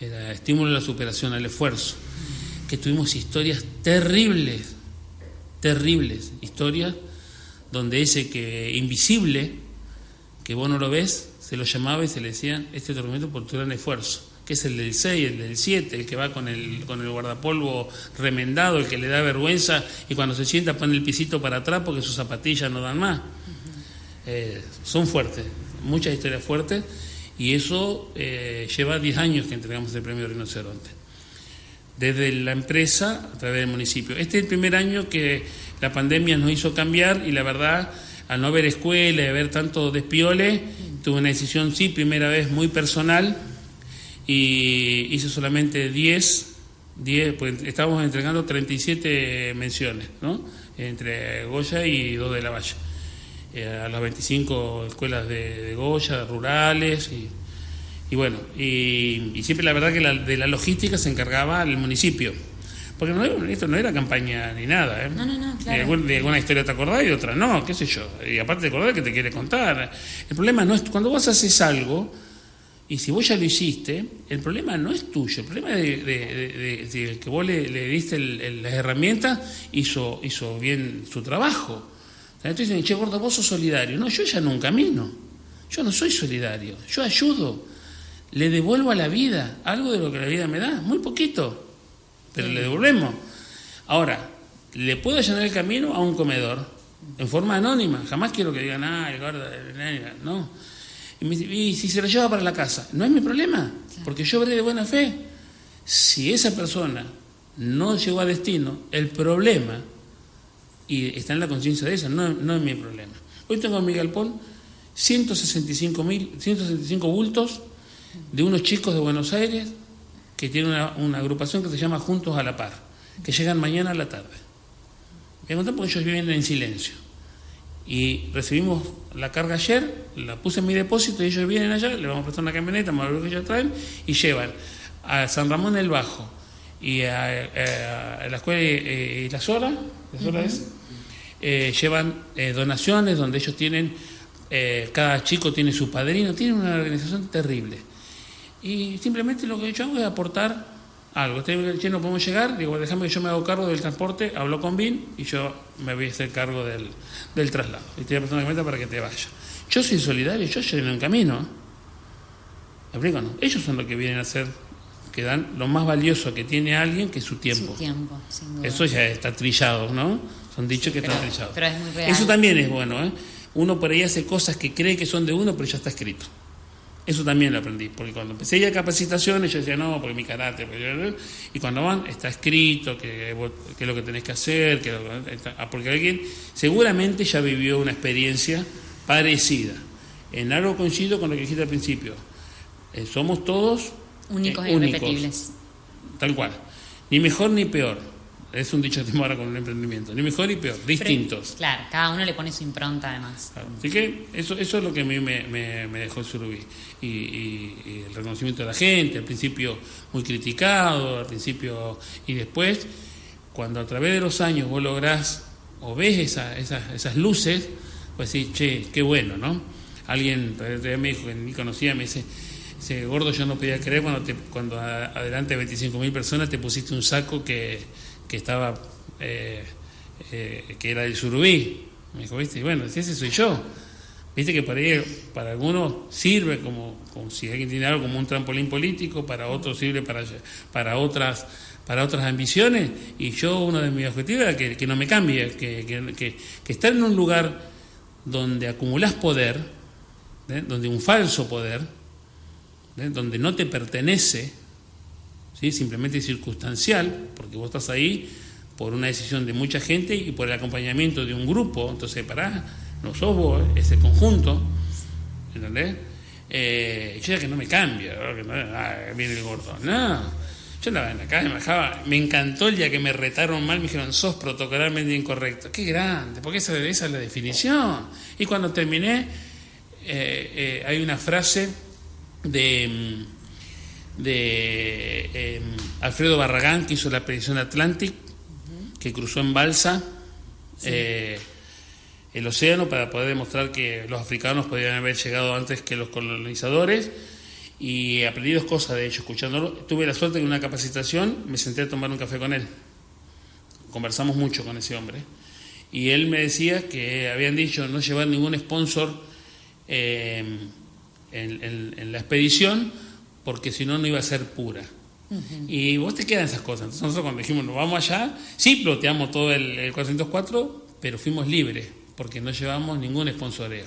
Era estímulo a la superación, al esfuerzo. Que tuvimos historias terribles, terribles, historias donde ese que invisible, que vos no lo ves, se lo llamaba y se le decía, este tormento por tu gran esfuerzo que es el del 6, el del 7, el que va con el, con el guardapolvo remendado, el que le da vergüenza y cuando se sienta pone el pisito para atrás porque sus zapatillas no dan más. Eh, son fuertes, muchas historias fuertes y eso eh, lleva 10 años que entregamos el premio Rinoceronte. Desde la empresa a través del municipio. Este es el primer año que la pandemia nos hizo cambiar y la verdad, al no haber escuela y haber tanto despiole, tuve una decisión, sí, primera vez muy personal, y hice solamente 10, 10 pues estábamos entregando 37 menciones, ¿no? Entre Goya y dos de la Valle, eh, a las 25 escuelas de, Goya, rurales, y, y bueno, y, siempre la verdad que la, de la logística se encargaba el municipio. Porque no, esto no era campaña ni nada, ¿eh? No, no, no, claro. de, alguna, historia te acordás y de otra no, qué sé yo. Y aparte de acordar que te quiere contar. El problema no es cuando vos haces algo, y si vos ya lo hiciste, el problema no es tuyo, el problema es de, que vos le, diste las herramientas, hizo, hizo bien su trabajo. Entonces dicen, che, gordo, vos sos solidario. No, yo ya no camino. Yo no soy solidario. Yo ayudo. Le devuelvo a la vida algo de lo que la vida me da, muy poquito, pero le devolvemos. Ahora, le puedo allanar el camino a un comedor en forma anónima. Jamás quiero que digan, ah, el gordo, no y, si se lo lleva para la casa, no es mi problema, porque yo veré de buena fe. Si esa persona no llegó a destino, el problema, y está en la conciencia de esa, no, no es mi problema. Hoy tengo en mi galpón 165, mil, 165 bultos de unos chicos de Buenos Aires que tienen una, agrupación que se llama Juntos a la Par, que llegan mañana a la tarde. Me contar porque ellos viven en silencio. Y recibimos la carga ayer, la puse en mi depósito y ellos vienen allá, le vamos a prestar una camioneta, más lo que ellos traen, y llevan a San Ramón el Bajo y a, la escuela y, la Sola, eh, llevan eh, donaciones donde ellos tienen, eh, cada chico tiene su padrino, tienen una organización terrible. Y simplemente lo que yo hago es aportar algo. Usted no podemos llegar, digo, déjame que yo me hago cargo del transporte, hablo con BIN y yo me voy a hacer cargo del, del traslado. Y estoy meta para que te vaya. Yo soy solidario, yo lleno en camino. ¿Me No? Ellos son los que vienen a hacer, que dan lo más valioso que tiene alguien, que es su tiempo. Su tiempo, sin duda. Eso ya está trillado, ¿no? Son dichos que están trillados. Pero es muy real. Eso también es bueno, ¿eh? Uno por ahí hace cosas que cree que son de uno, pero ya está escrito. Eso también lo aprendí, porque cuando empecé ya capacitaciones yo decía, no, porque mi carácter, y cuando van está escrito que, es lo que tenés que hacer, que ah, porque alguien seguramente ya vivió una experiencia parecida. En algo coincido con lo que dijiste al principio, eh, somos todos únicos e irrepetibles. Tal cual, ni mejor ni peor es un dicho de ahora con un emprendimiento, ni mejor ni peor, distintos. claro, cada uno le pone su impronta además. Así que eso, eso es lo que a mí me, dejó el surubí. Y, el reconocimiento de la gente, al principio muy criticado, al principio y después, cuando a través de los años vos lográs o ves esa, esas luces, pues sí, che, qué bueno, ¿no? Alguien me dijo que ni conocía, me dice, ese gordo yo no podía creer cuando, te, cuando adelante de 25.000 personas te pusiste un saco que que estaba, eh, eh, que era el surubí. Me dijo, viste, bueno, ese soy yo. Viste que para, para algunos sirve como, como, si alguien tiene algo como un trampolín político, para otros sirve para, para, otras, para otras ambiciones. Y yo, uno de mis objetivos era que, no me cambie, que, que, que, estar en un lugar donde acumulás poder, ¿eh? donde un falso poder, donde no te pertenece, simplemente circunstancial, porque vos estás ahí por una decisión de mucha gente y por el acompañamiento de un grupo, entonces pará, no sos vos, es el conjunto, ¿entendés? Eh, yo ya que no me cambia, no, ah, viene el gordo, no, yo andaba en la calle, me dejaba, me encantó el día que me retaron mal, me dijeron, sos protocolarmente incorrecto, qué grande, porque esa, es la definición. Y cuando terminé, eh, eh, hay una frase de mm, de em, Alfredo Barragán, que hizo la expedición Atlantic, que cruzó en balsa eh, el océano para poder demostrar que los africanos podían haber llegado antes que los colonizadores. Y aprendí dos cosas de hecho, escuchándolo. Tuve la suerte de en una capacitación me senté a tomar un café con él. Conversamos mucho con ese hombre. Y él me decía que habían dicho no llevar ningún sponsor em, en la expedición porque si no, no iba a ser pura. Y vos te quedan esas cosas. Entonces nosotros cuando dijimos, nos vamos allá, sí ploteamos todo el, 404, pero fuimos libres, porque no llevamos ningún sponsoreo.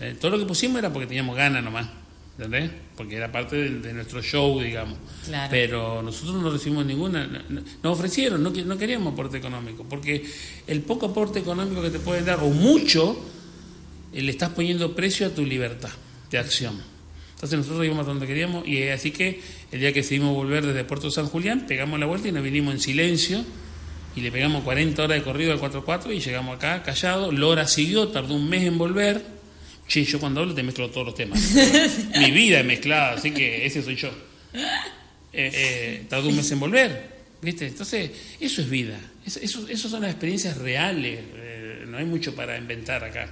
Eh, todo lo que pusimos era porque teníamos ganas nomás, ¿entendés? Porque era parte de, nuestro show, digamos. Pero nosotros no recibimos ninguna, nos ofrecieron, no, no queríamos aporte económico, porque el poco aporte económico que te pueden dar, o mucho, eh, le estás poniendo precio a tu libertad de acción. Entonces nosotros íbamos donde queríamos y así que el día que decidimos volver desde Puerto San Julián, pegamos la vuelta y nos vinimos en silencio y le pegamos 40 horas de corrido al 4-4 y llegamos acá callado. Lora siguió, tardó un mes en volver. Che, yo cuando hablo te mezclo todos los temas. Mi vida es mezclada, así que ese soy yo. Eh, eh, tardó un mes en volver, ¿viste? Entonces, eso es vida. Eso, eso, son las experiencias reales. Eh, no hay mucho para inventar acá.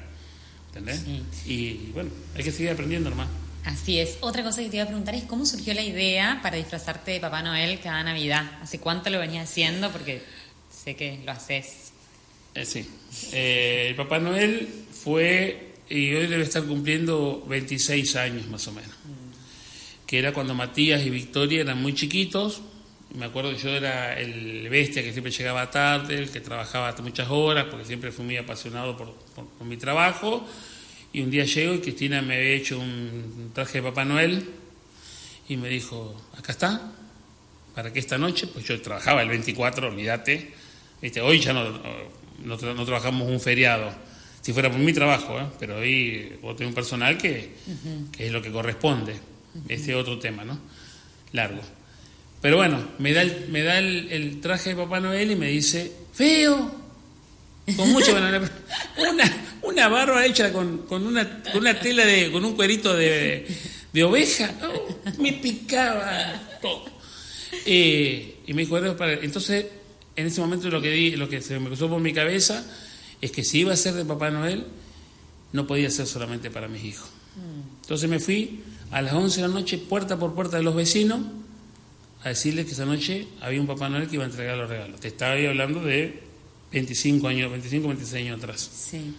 ¿Entendés? Y bueno, hay que seguir aprendiendo nomás. Así es. Otra cosa que te iba a preguntar es cómo surgió la idea para disfrazarte de Papá Noel cada Navidad. ¿Hace cuánto lo venías haciendo? Porque sé que lo haces. Eh, sí. Eh, el Papá Noel fue, y hoy debe estar cumpliendo 26 años más o menos. Mm. Que era cuando Matías y Victoria eran muy chiquitos. Me acuerdo que yo era el bestia que siempre llegaba tarde, el que trabajaba hasta muchas horas, porque siempre fui muy apasionado por, por mi trabajo y un día llego y Cristina me había hecho un traje de Papá Noel y me dijo, acá está, para que esta noche, pues yo trabajaba el 24, olvídate, ¿viste? hoy ya no, no, trabajamos un feriado, si fuera por mi trabajo, ¿eh? pero hoy vos tenés un personal que, que, es lo que corresponde. Este otro tema, ¿no? Largo. Pero bueno, me da el, me da el, traje de Papá Noel y me dice, feo, con mucha una, una barba hecha con, con, una, con una tela de, con un cuerito de, de oveja, me picaba todo. Eh, y me dijo, entonces en ese momento lo que di, lo que se me cruzó por mi cabeza es que si iba a ser de Papá Noel, no podía ser solamente para mis hijos. Entonces me fui a las 11 de la noche, puerta por puerta de los vecinos, a decirles que esa noche había un Papá Noel que iba a entregar los regalos. Te estaba ahí hablando de 25 años, 25, 26 años atrás. Sí.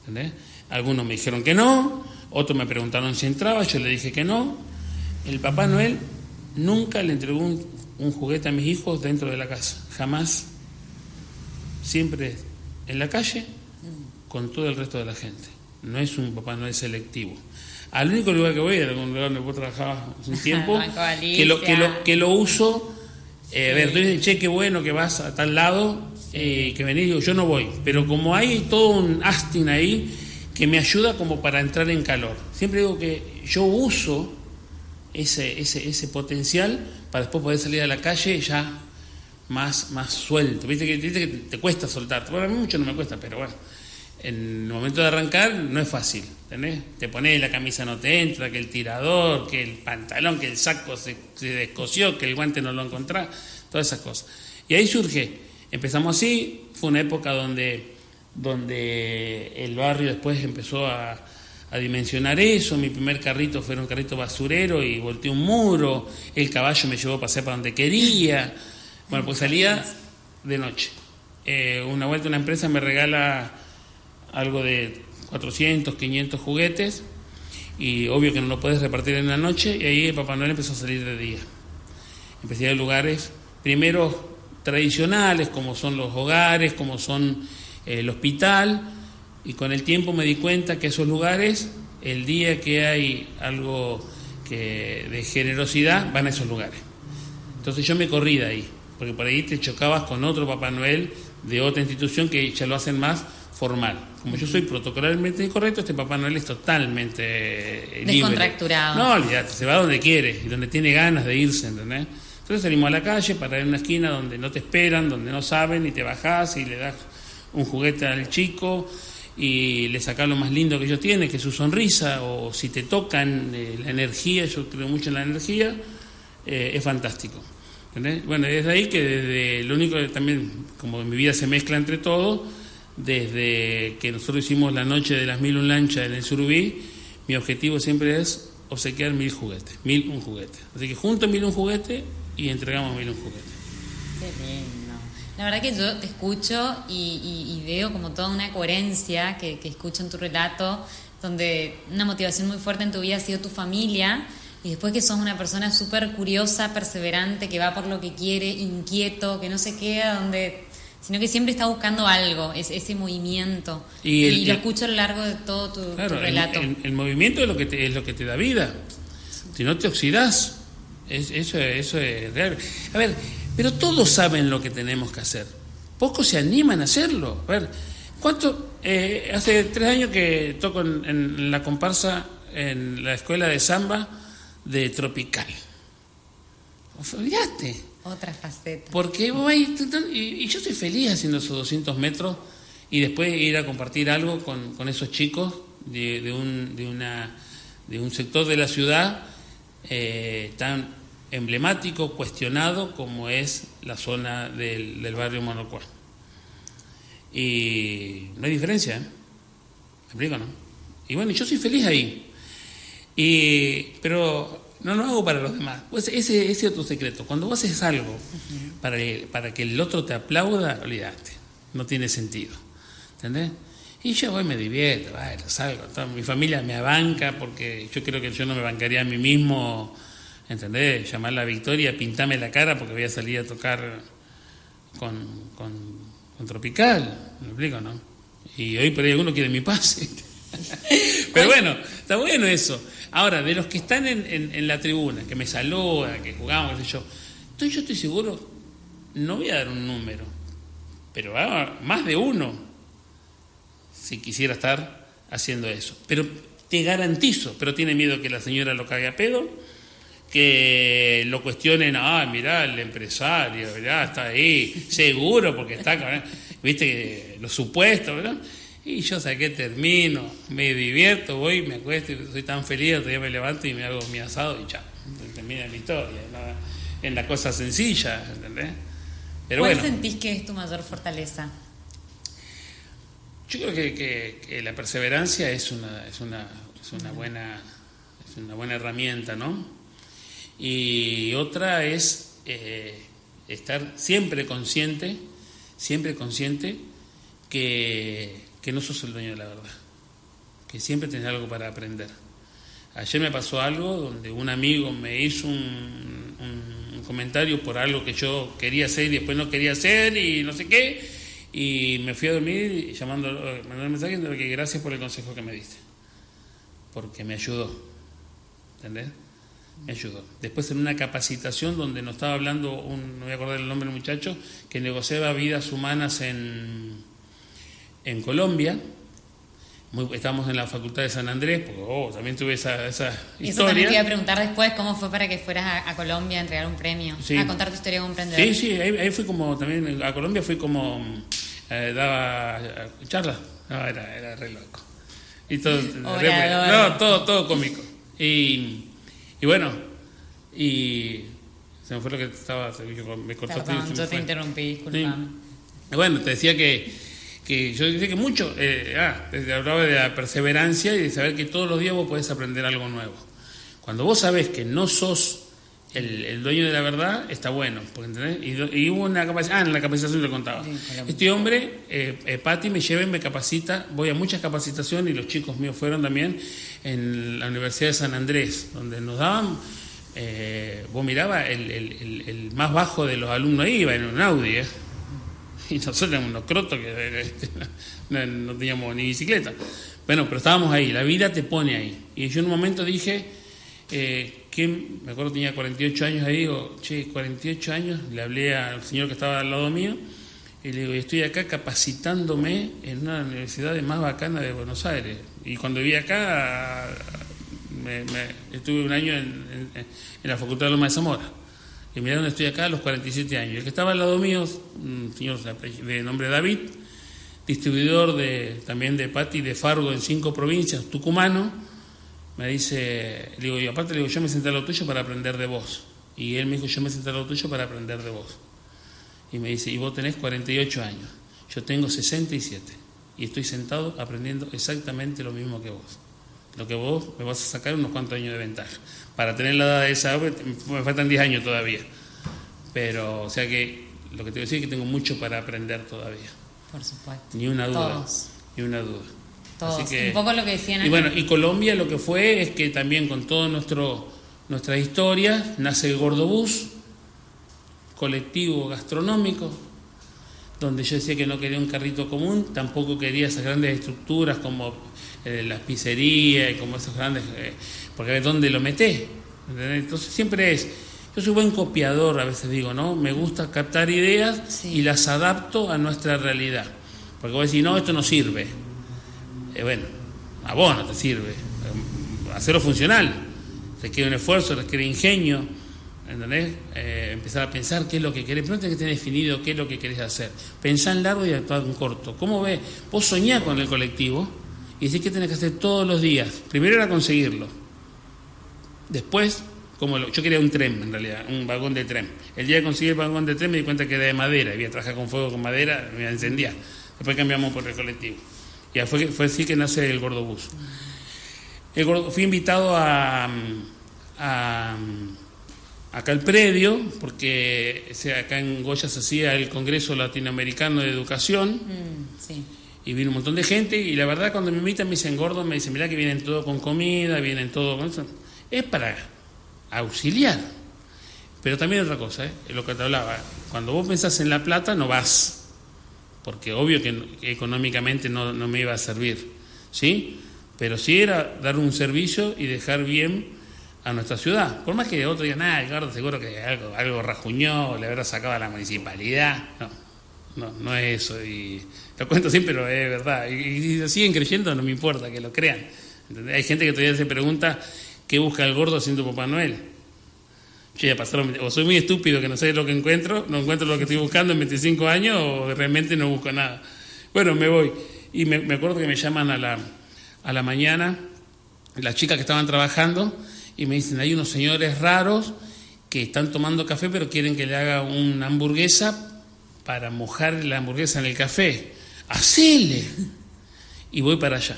¿Entendés? Algunos me dijeron que no, otros me preguntaron si entraba, yo le dije que no. El Papá Noel nunca le entregó un, un juguete a mis hijos dentro de la casa, jamás. Siempre en la calle mm. con todo el resto de la gente. No es un Papá Noel selectivo al único lugar que voy, a algún lugar donde vos trabajabas hace un tiempo, que lo, que lo, que lo uso, eh, a ver, tú dices, che, qué bueno que vas a tal lado, eh, que venís, digo, yo no voy, pero como hay todo un asting ahí que me ayuda como para entrar en calor. Siempre digo que yo uso ese, ese, ese potencial para después poder salir a la calle ya más, más suelto. ¿Viste que, ¿Viste que te cuesta soltarte? Bueno, a mí mucho no me cuesta, pero bueno en el momento de arrancar no es fácil, ¿entendés? Te pones la camisa no te entra, que el tirador, que el pantalón, que el saco se, descosió, que el guante no lo encontrás, todas esas cosas. Y ahí surge, empezamos así, fue una época donde, donde el barrio después empezó a, a dimensionar eso, mi primer carrito fue un carrito basurero y volteé un muro, el caballo me llevó a pasear para donde quería, bueno, pues salía de noche. Eh, una vuelta una empresa me regala algo de 400, 500 juguetes y obvio que no lo puedes repartir en la noche y ahí Papá Noel empezó a salir de día. Empecé a lugares, primero tradicionales como son los hogares, como son eh, el hospital y con el tiempo me di cuenta que esos lugares, el día que hay algo que, de generosidad, van a esos lugares. Entonces yo me corrí de ahí, porque por ahí te chocabas con otro Papá Noel de otra institución que ya lo hacen más formal. Como yo soy protocolarmente incorrecto, este Papá Noel es totalmente eh, Descontracturado. No, olvídate, se va donde quiere y donde tiene ganas de irse, ¿entendés? Entonces salimos a la calle para a una esquina donde no te esperan, donde no saben, y te bajás y le das un juguete al chico y le sacás lo más lindo que ellos tienen, que es su sonrisa, o si te tocan eh, la energía, yo creo mucho en la energía, eh, es fantástico. ¿entendés? Bueno, desde ahí que desde lo único que también, como en mi vida se mezcla entre todo, desde que nosotros hicimos la noche de las mil un lanchas en el Surubí, mi objetivo siempre es obsequiar mil juguetes, mil un juguete. Así que junto mil un juguete y entregamos mil un juguete. Qué lindo. La verdad que yo te escucho y, veo como toda una coherencia que, que escucho en tu relato, donde una motivación muy fuerte en tu vida ha sido tu familia y después que sos una persona súper curiosa, perseverante, que va por lo que quiere, inquieto, que no se queda donde sino que siempre está buscando algo, es, ese movimiento. Y, lo escucho a lo largo de todo tu, relato. El, movimiento es lo, que te, es lo que te da vida. Si no te oxidas, eso, eso es real. A ver, pero todos saben lo que tenemos que hacer. Pocos se animan a hacerlo. A ver, ¿cuánto? Eh, hace tres años que toco en, la comparsa en la escuela de samba de Tropical. Olvídate otra faceta. Porque y, yo estoy feliz haciendo esos 200 metros y después ir a compartir algo con, esos chicos de, un, de, una, de un sector de la ciudad eh, tan emblemático, cuestionado como es la zona del, barrio Monocuá. Y no hay diferencia, ¿eh? ¿Me explico, no? Y bueno, yo soy feliz ahí. Y, pero no lo hago para los demás. Pues ese es otro secreto. Cuando vos haces algo para, para que el otro te aplauda, olvídate. No tiene sentido. ¿Entendés? Y yo voy, me divierto, bueno, salgo. mi familia me abanca porque yo creo que yo no me bancaría a mí mismo, ¿entendés? Llamar la victoria, pintarme la cara porque voy a salir a tocar con, con, Tropical. ¿Me explico, no? Y hoy por ahí alguno quiere mi pase. Pero bueno, está bueno eso. Ahora, de los que están en, la tribuna, que me saludan, que jugamos, qué sé yo, estoy, yo estoy seguro, no voy a dar un número, pero más de uno si quisiera estar haciendo eso. Pero te garantizo, pero tiene miedo que la señora lo cague a pedo, que lo cuestionen, ah, mirá, el empresario, mirá, está ahí, seguro, porque está, viste, los supuestos, ¿verdad? Y yo saqué, termino, me divierto, voy, me acuesto, soy tan feliz, todavía me levanto y me hago mi asado y ya, termina la historia, en la cosa sencilla, ¿entendés? Pero ¿Cuál sentís que es tu mayor fortaleza? Yo creo que, la perseverancia es una, es una, es una buena es una buena herramienta, ¿no? Y otra es eh, estar siempre consciente, siempre consciente que, no sos el dueño de la verdad, que siempre tenés algo para aprender. Ayer me pasó algo donde un amigo me hizo un, un comentario por algo que yo quería hacer y después no quería hacer y no sé qué, y me fui a dormir llamando, mandando un mensaje de que gracias por el consejo que me diste. Porque me ayudó. ¿Entendés? Me ayudó. Después en una capacitación donde nos estaba hablando, un, no voy a acordar el nombre del muchacho, que negociaba vidas humanas en, en Colombia. estábamos en la Facultad de San Andrés, porque oh, también tuve esa, esa historia. Eso también te iba a preguntar después, ¿cómo fue para que fueras a, Colombia a entregar un premio? A contar tu historia como emprendedor. Sí, sí, ahí, ahí fui como, también a Colombia fui como eh, daba eh, charlas, no, era, era re loco. Y todo, no, todo, todo cómico. Y, y bueno, y se me fue lo que estaba, me cortó Perdón, yo te interrumpí, disculpame. Bueno, te decía que, que yo decía que mucho, eh, ah, hablaba de la perseverancia y de saber que todos los días vos podés aprender algo nuevo. Cuando vos sabés que no sos el, dueño de la verdad está bueno. ¿entendés? Y, hubo una capacitación, ah, en la capacitación le contaba. este hombre, eh, eh, Patti, me lleva y me capacita, voy a muchas capacitaciones y los chicos míos fueron también en la Universidad de San Andrés, donde nos daban, eh, vos miraba, el, el, más bajo de los alumnos iba en un Audi, ¿eh? y nosotros éramos unos crotos que no teníamos ni bicicleta. Bueno, pero estábamos ahí, la vida te pone ahí. Y yo en un momento dije, eh, me acuerdo tenía 48 años ahí, digo, che, 48 años, le hablé al señor que estaba al lado mío y le digo, estoy acá capacitándome en una universidad más bacana de Buenos Aires. Y cuando viví acá, estuve un año en, la Facultad de Loma de Zamora. Y mirá dónde estoy acá a los 47 años. El que estaba al lado mío, un señor de nombre David, distribuidor de, también de Pati de Fargo en cinco provincias, tucumano, me dice, le digo, y aparte le digo, yo me senté a lo tuyo para aprender de vos. Y él me dijo, yo me senté a lo tuyo para aprender de vos. Y me dice, y vos tenés 48 años, yo tengo 67. Y estoy sentado aprendiendo exactamente lo mismo que vos. Lo que vos me vas a sacar unos cuantos años de ventaja. Para tener la edad de esa, me faltan 10 años todavía. Pero, o sea que lo que te voy a decir es que tengo mucho para aprender todavía. Por supuesto. Ni una duda. Ni una duda un poco lo que decían. Y bueno, y Colombia lo que fue es que también con todo nuestro nuestra historia nace el Gordobús, colectivo gastronómico, donde yo decía que no quería un carrito común, tampoco quería esas grandes estructuras como eh, las pizzerías y como esos grandes, eh, porque a ver dónde lo meté. Entonces siempre es, yo soy buen copiador, a veces digo, ¿no? Me gusta captar ideas y las adapto a nuestra realidad. Porque vos decís, no, esto no sirve eh, bueno, a vos no te sirve. Hacerlo funcional requiere un esfuerzo, requiere ingenio, ¿entendés? Eh, empezar a pensar qué es lo que querés, pero no tenés que tener definido qué es lo que querés hacer. Pensá en largo y actuar en corto. ¿Cómo ves? Vos soñás con el colectivo y decís que tenés que hacer todos los días. Primero era conseguirlo. Después, como yo quería un tren en realidad, un vagón de tren. El día que conseguí el vagón de tren me di cuenta que era de madera, había trabajado con fuego con madera, me iba a incendiar. Después cambiamos por el colectivo. Ya fue, fue así que nace el Gordobús. El fui invitado a, acá al predio, porque acá en Goya se hacía el Congreso Latinoamericano de Educación. Mm, y vino un montón de gente y la verdad cuando me invitan me dicen gordo, me dicen, mira que vienen todo con comida, vienen todo con eso. Es para auxiliar. Pero también otra cosa, ¿eh? lo que te hablaba, cuando vos pensás en la plata no vas porque obvio que, económicamente no, me iba a servir, ¿sí? Pero sí era dar un servicio y dejar bien a nuestra ciudad. Por más que otro diga, nada, Edgardo seguro que algo, algo rajuñó, le habrá sacado a la municipalidad. No, no, no es eso. Y lo cuento siempre, pero es verdad. Y, si siguen creyendo, no me importa que lo crean. Hay gente que todavía se pregunta qué busca el gordo haciendo Papá Noel. Yo ya pasaron, o soy muy estúpido que no sé lo que encuentro, no encuentro lo que estoy buscando en 25 años, o realmente no busco nada. Bueno, me voy. Y me, acuerdo que me llaman a la, a la mañana, las chicas que estaban trabajando, y me dicen, hay unos señores raros que están tomando café, pero quieren que le haga una hamburguesa para mojar la hamburguesa en el café. ¡Hacele! Y voy para allá.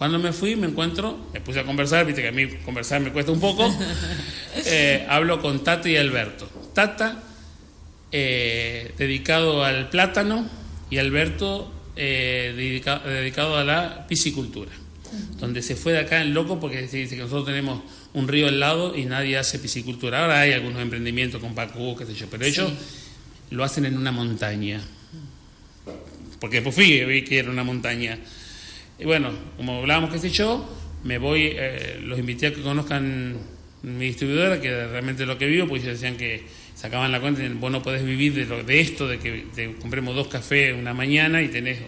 Cuando me fui, me encuentro, me puse a conversar, viste que a mí conversar me cuesta un poco. Eh, hablo con Tata y Alberto. Tata, eh, dedicado al plátano, y Alberto, eh, dedicado a la piscicultura. Donde se fue de acá en loco porque dice que nosotros tenemos un río al lado y nadie hace piscicultura. Ahora hay algunos emprendimientos con Pacú, qué sé yo, pero ellos lo hacen en una montaña. Porque después fui vi que era una montaña. Y bueno, como hablábamos, qué sé yo, me voy, eh, los invité a que conozcan mi distribuidora, que realmente lo que vivo, pues ellos decían que sacaban la cuenta y vos no podés vivir de, lo, de esto, de que te compremos dos cafés una mañana y tenés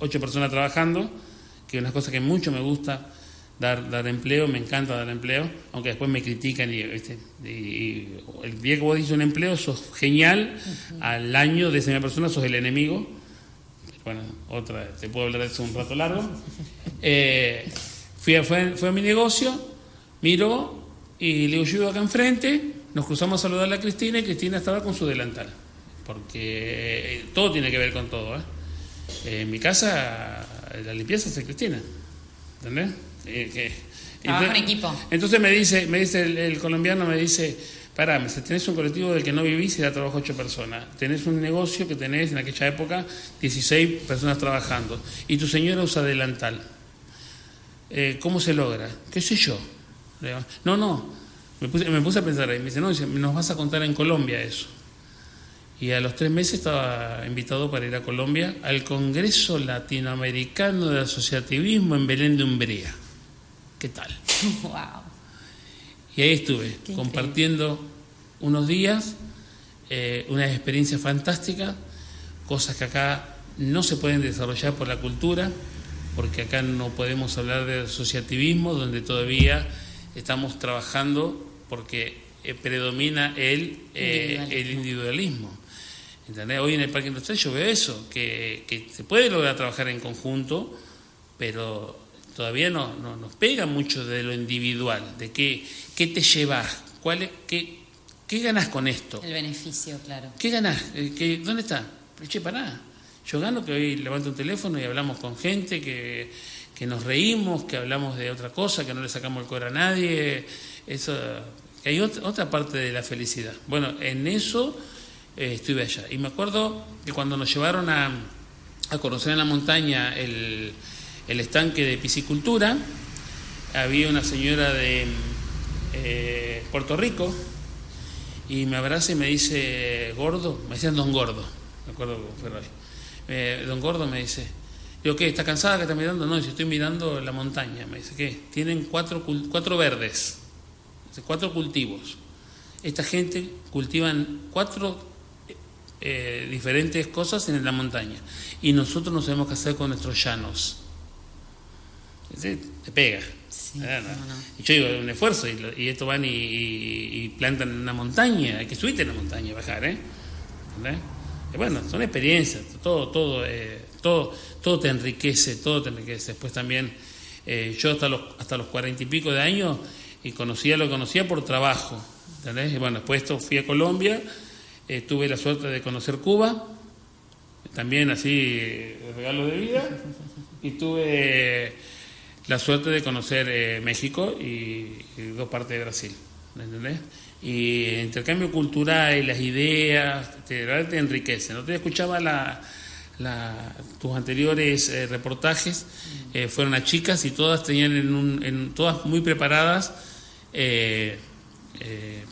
ocho personas trabajando, que es una cosa que mucho me gusta dar, dar empleo, me encanta dar empleo, aunque después me critican y, el día que vos dices un empleo sos genial, al año de esa persona sos el enemigo. Bueno, otra, te puedo hablar de eso un rato largo. Eh, fui a, fue, fue, a mi negocio, miro y le digo, yo acá enfrente, nos cruzamos a saludar a Cristina y Cristina estaba con su delantal, porque eh, todo tiene que ver con todo. ¿eh? En mi casa la limpieza es de Cristina, ¿entendés? Eh, Trabajo en equipo. Entonces me dice, me dice el, colombiano, me dice, pará, tenés un colectivo del que no vivís y da trabajo ocho personas. Tenés un negocio que tenés en aquella época 16 personas trabajando. Y tu señora usa delantal. Eh, ¿Cómo se logra? ¿Qué sé yo? No, no. Me puse, me puse a pensar ahí. Me dice, no, nos vas a contar en Colombia eso. Y a los tres meses estaba invitado para ir a Colombia al Congreso Latinoamericano de Asociativismo en Belén de Umbría. ¿Qué tal? Wow. Y ahí estuve, compartiendo unos días, eh, una experiencia fantástica, cosas que acá no se pueden desarrollar por la cultura, porque acá no podemos hablar de asociativismo, donde todavía estamos trabajando porque eh, predomina el, eh, el individualismo. Hoy en el Parque Industrial yo veo eso, que, que se puede lograr trabajar en conjunto, pero todavía no, no, nos pega mucho de lo individual, de qué, qué te llevas, cuál qué, qué ganas con esto. El beneficio, claro. ¿Qué ganas? Eh, ¿Qué, ¿Dónde está? Che, pará. Yo gano que hoy levanto un teléfono y hablamos con gente, que, que nos reímos, que hablamos de otra cosa, que no le sacamos el coro a nadie. Eso, que hay otra, otra parte de la felicidad. Bueno, en eso eh, estuve allá. Y me acuerdo que cuando nos llevaron a, a conocer en la montaña el el estanque de piscicultura, había una señora de eh, Puerto Rico y me abraza y me dice, gordo, me decían don gordo, me acuerdo cómo fue don gordo me dice, digo, ¿qué? ¿Está cansada que está mirando? No, estoy mirando la montaña. Me dice, ¿qué? Tienen cuatro, cuatro verdes, cuatro cultivos. Esta gente cultivan cuatro eh, diferentes cosas en la montaña y nosotros no sabemos qué hacer con nuestros llanos te pega. Ah, y yo digo, un esfuerzo, y, esto van y, plantan en una montaña, hay que subirte en la montaña y bajar, ¿eh? bueno, son experiencias, todo, todo, eh, todo, todo te enriquece, todo te enriquece. Después también, eh, yo hasta los, hasta los cuarenta y pico de años, y conocía lo conocía por trabajo, Y bueno, después fui a Colombia, eh, tuve la suerte de conocer Cuba, también así, regalo de vida, y tuve la suerte de conocer eh, México y, dos partes de Brasil, ¿entendés? Y el intercambio cultural y las ideas te, te enriquecen. ¿no? Te escuchaba la, tus anteriores eh, reportajes, eh, fueron a chicas y todas tenían en, un, en todas muy preparadas,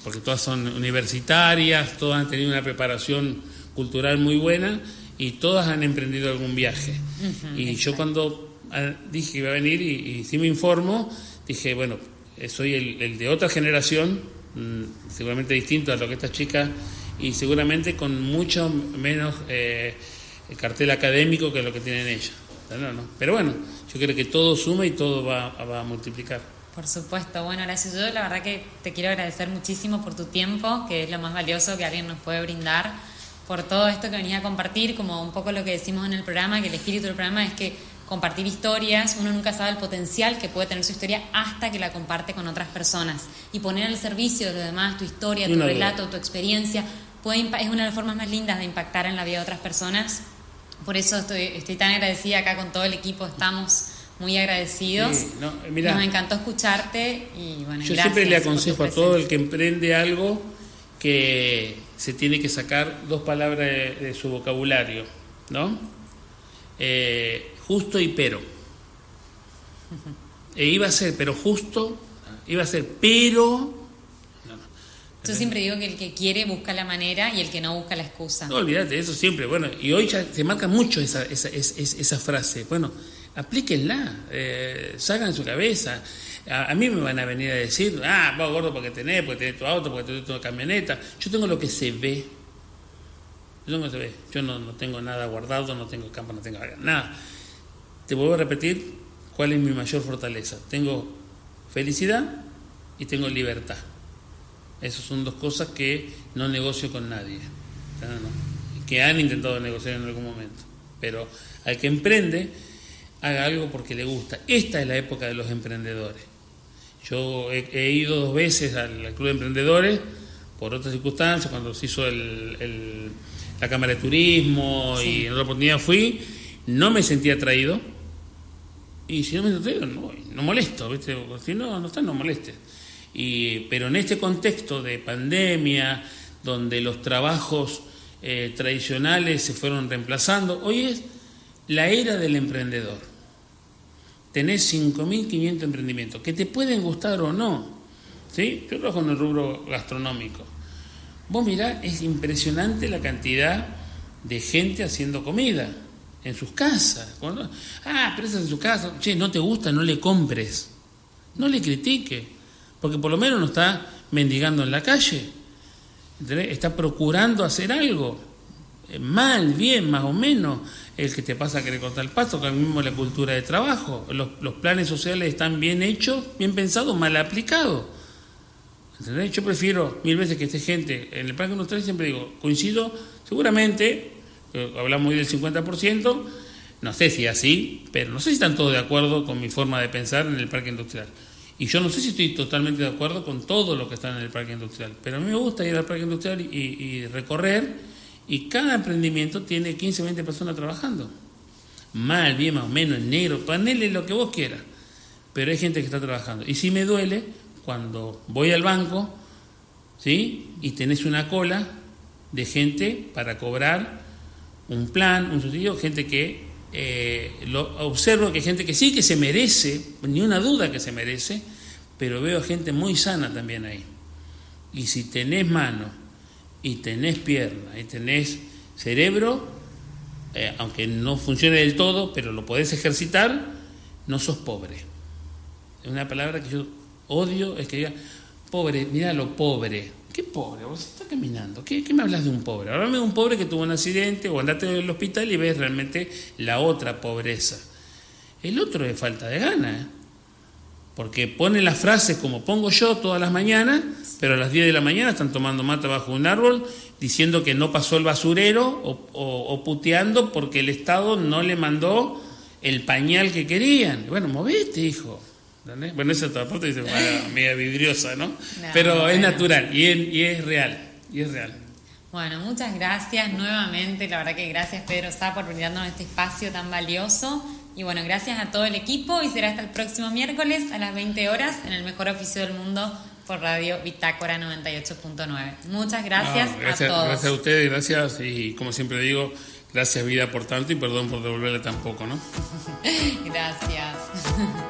porque todas son universitarias, todas han tenido una preparación cultural muy buena y todas han emprendido algún viaje. y yo cuando dije que iba a venir y, si me informo, dije, bueno, eh, soy el, de otra generación, mm, seguramente distinto a lo que esta chica y seguramente con mucho menos eh, cartel académico que lo que tienen ella. Pero bueno, yo creo que todo suma y todo va, va a multiplicar. Por supuesto, bueno, gracias. Yo la verdad que te quiero agradecer muchísimo por tu tiempo, que es lo más valioso que alguien nos puede brindar, por todo esto que venía a compartir, como un poco lo que decimos en el programa, que el espíritu del programa es que compartir historias, uno nunca sabe el potencial que puede tener su historia hasta que la comparte con otras personas. Y poner al servicio de los demás tu historia, tu relato, tu experiencia, puede, es una de las formas más lindas de impactar en la vida de otras personas. Por eso estoy, estoy tan agradecida acá con todo el equipo, estamos muy agradecidos. Nos encantó escucharte y bueno, Yo siempre le aconsejo a todo el que emprende algo que se tiene que sacar dos palabras de, su vocabulario, ¿no? Eh, justo y pero. E iba a ser, pero justo, iba a ser, pero... Yo siempre digo que el que quiere busca la manera y el que no busca la excusa. No, olvídate, eso siempre. Bueno, y hoy ya se marca mucho esa, esa, esa, frase. Bueno, aplíquenla, eh, su cabeza. A, mí me van a venir a decir, ah, vos gordo porque tenés, porque tenés tu auto, porque tenés tu camioneta. Yo tengo lo que se ve. Yo, tengo lo que se ve. Yo no, no tengo nada guardado, no tengo campo, no tengo nada. Te vuelvo a repetir cuál es mi mayor fortaleza. Tengo felicidad y tengo libertad. Esas son dos cosas que no negocio con nadie. Que han intentado negociar en algún momento. Pero al que emprende, haga algo porque le gusta. Esta es la época de los emprendedores. Yo he, ido dos veces al, Club de Emprendedores por otras circunstancias, cuando se hizo la Cámara de Turismo y en otra oportunidad fui, no me sentí atraído y si no me entrego, no, no molesto, ¿viste? Si no, no está, no moleste. Y, pero en este contexto de pandemia, donde los trabajos eh, tradicionales se fueron reemplazando, hoy es la era del emprendedor. Tenés 5.500 emprendimientos, que te pueden gustar o no. ¿sí? Yo trabajo en el rubro gastronómico. Vos mirá, es impresionante la cantidad de gente haciendo comida en sus casas. Cuando, ah, pero en su casa. Che, no te gusta, no le compres. No le critique. Porque por lo menos no está mendigando en la calle. Está procurando hacer algo. Eh, mal, bien, más o menos. El que te pasa a querer cortar el pasto, que mismo la cultura de trabajo. Los, los planes sociales están bien hechos, bien pensados, mal aplicados. ¿Entendés? Yo prefiero mil veces que esté gente en el parque industrial, siempre digo, coincido, seguramente hablamos hoy del 50%, no sé si así, pero no sé si están todos de acuerdo con mi forma de pensar en el parque industrial. Y yo no sé si estoy totalmente de acuerdo con todo lo que está en el parque industrial, pero a mí me gusta ir al parque industrial y, recorrer, y cada emprendimiento tiene 15 o 20 personas trabajando. Mal, bien, más o menos, en negro, paneles, lo que vos quieras. Pero hay gente que está trabajando. Y si me duele, cuando voy al banco, ¿sí? Y tenés una cola de gente para cobrar un plan, un subsidio, gente que eh, lo, observo que hay gente que sí que se merece, ni una duda que se merece, pero veo gente muy sana también ahí. Y si tenés mano, y tenés pierna, y tenés cerebro, eh, aunque no funcione del todo, pero lo podés ejercitar, no sos pobre. Es una palabra que yo odio, es que diga, pobre, mira lo pobre. ¿Qué pobre? Vos estás caminando. ¿Qué, me hablas de un pobre? Háblame de un pobre que tuvo un accidente o andate al hospital y ves realmente la otra pobreza. El otro es falta de gana, ¿eh? porque pone las frases como pongo yo todas las mañanas, pero a las 10 de la mañana están tomando mate bajo un árbol diciendo que no pasó el basurero o, o puteando porque el Estado no le mandó el pañal que querían. Bueno, movete, hijo. Bueno, esa otra parte dice, media vidriosa, ¿no? Pero es natural y es, y es, real, y es real. Bueno, muchas gracias nuevamente, la verdad que gracias Pedro Sá por brindarnos este espacio tan valioso y bueno, gracias a todo el equipo y será hasta el próximo miércoles a las 20 horas en el mejor oficio del mundo por Radio Bitácora 98.9. Muchas gracias, gracias, a todos. Gracias a ustedes, gracias y como siempre digo, gracias vida por tanto y perdón por devolverle tan poco, ¿no? gracias.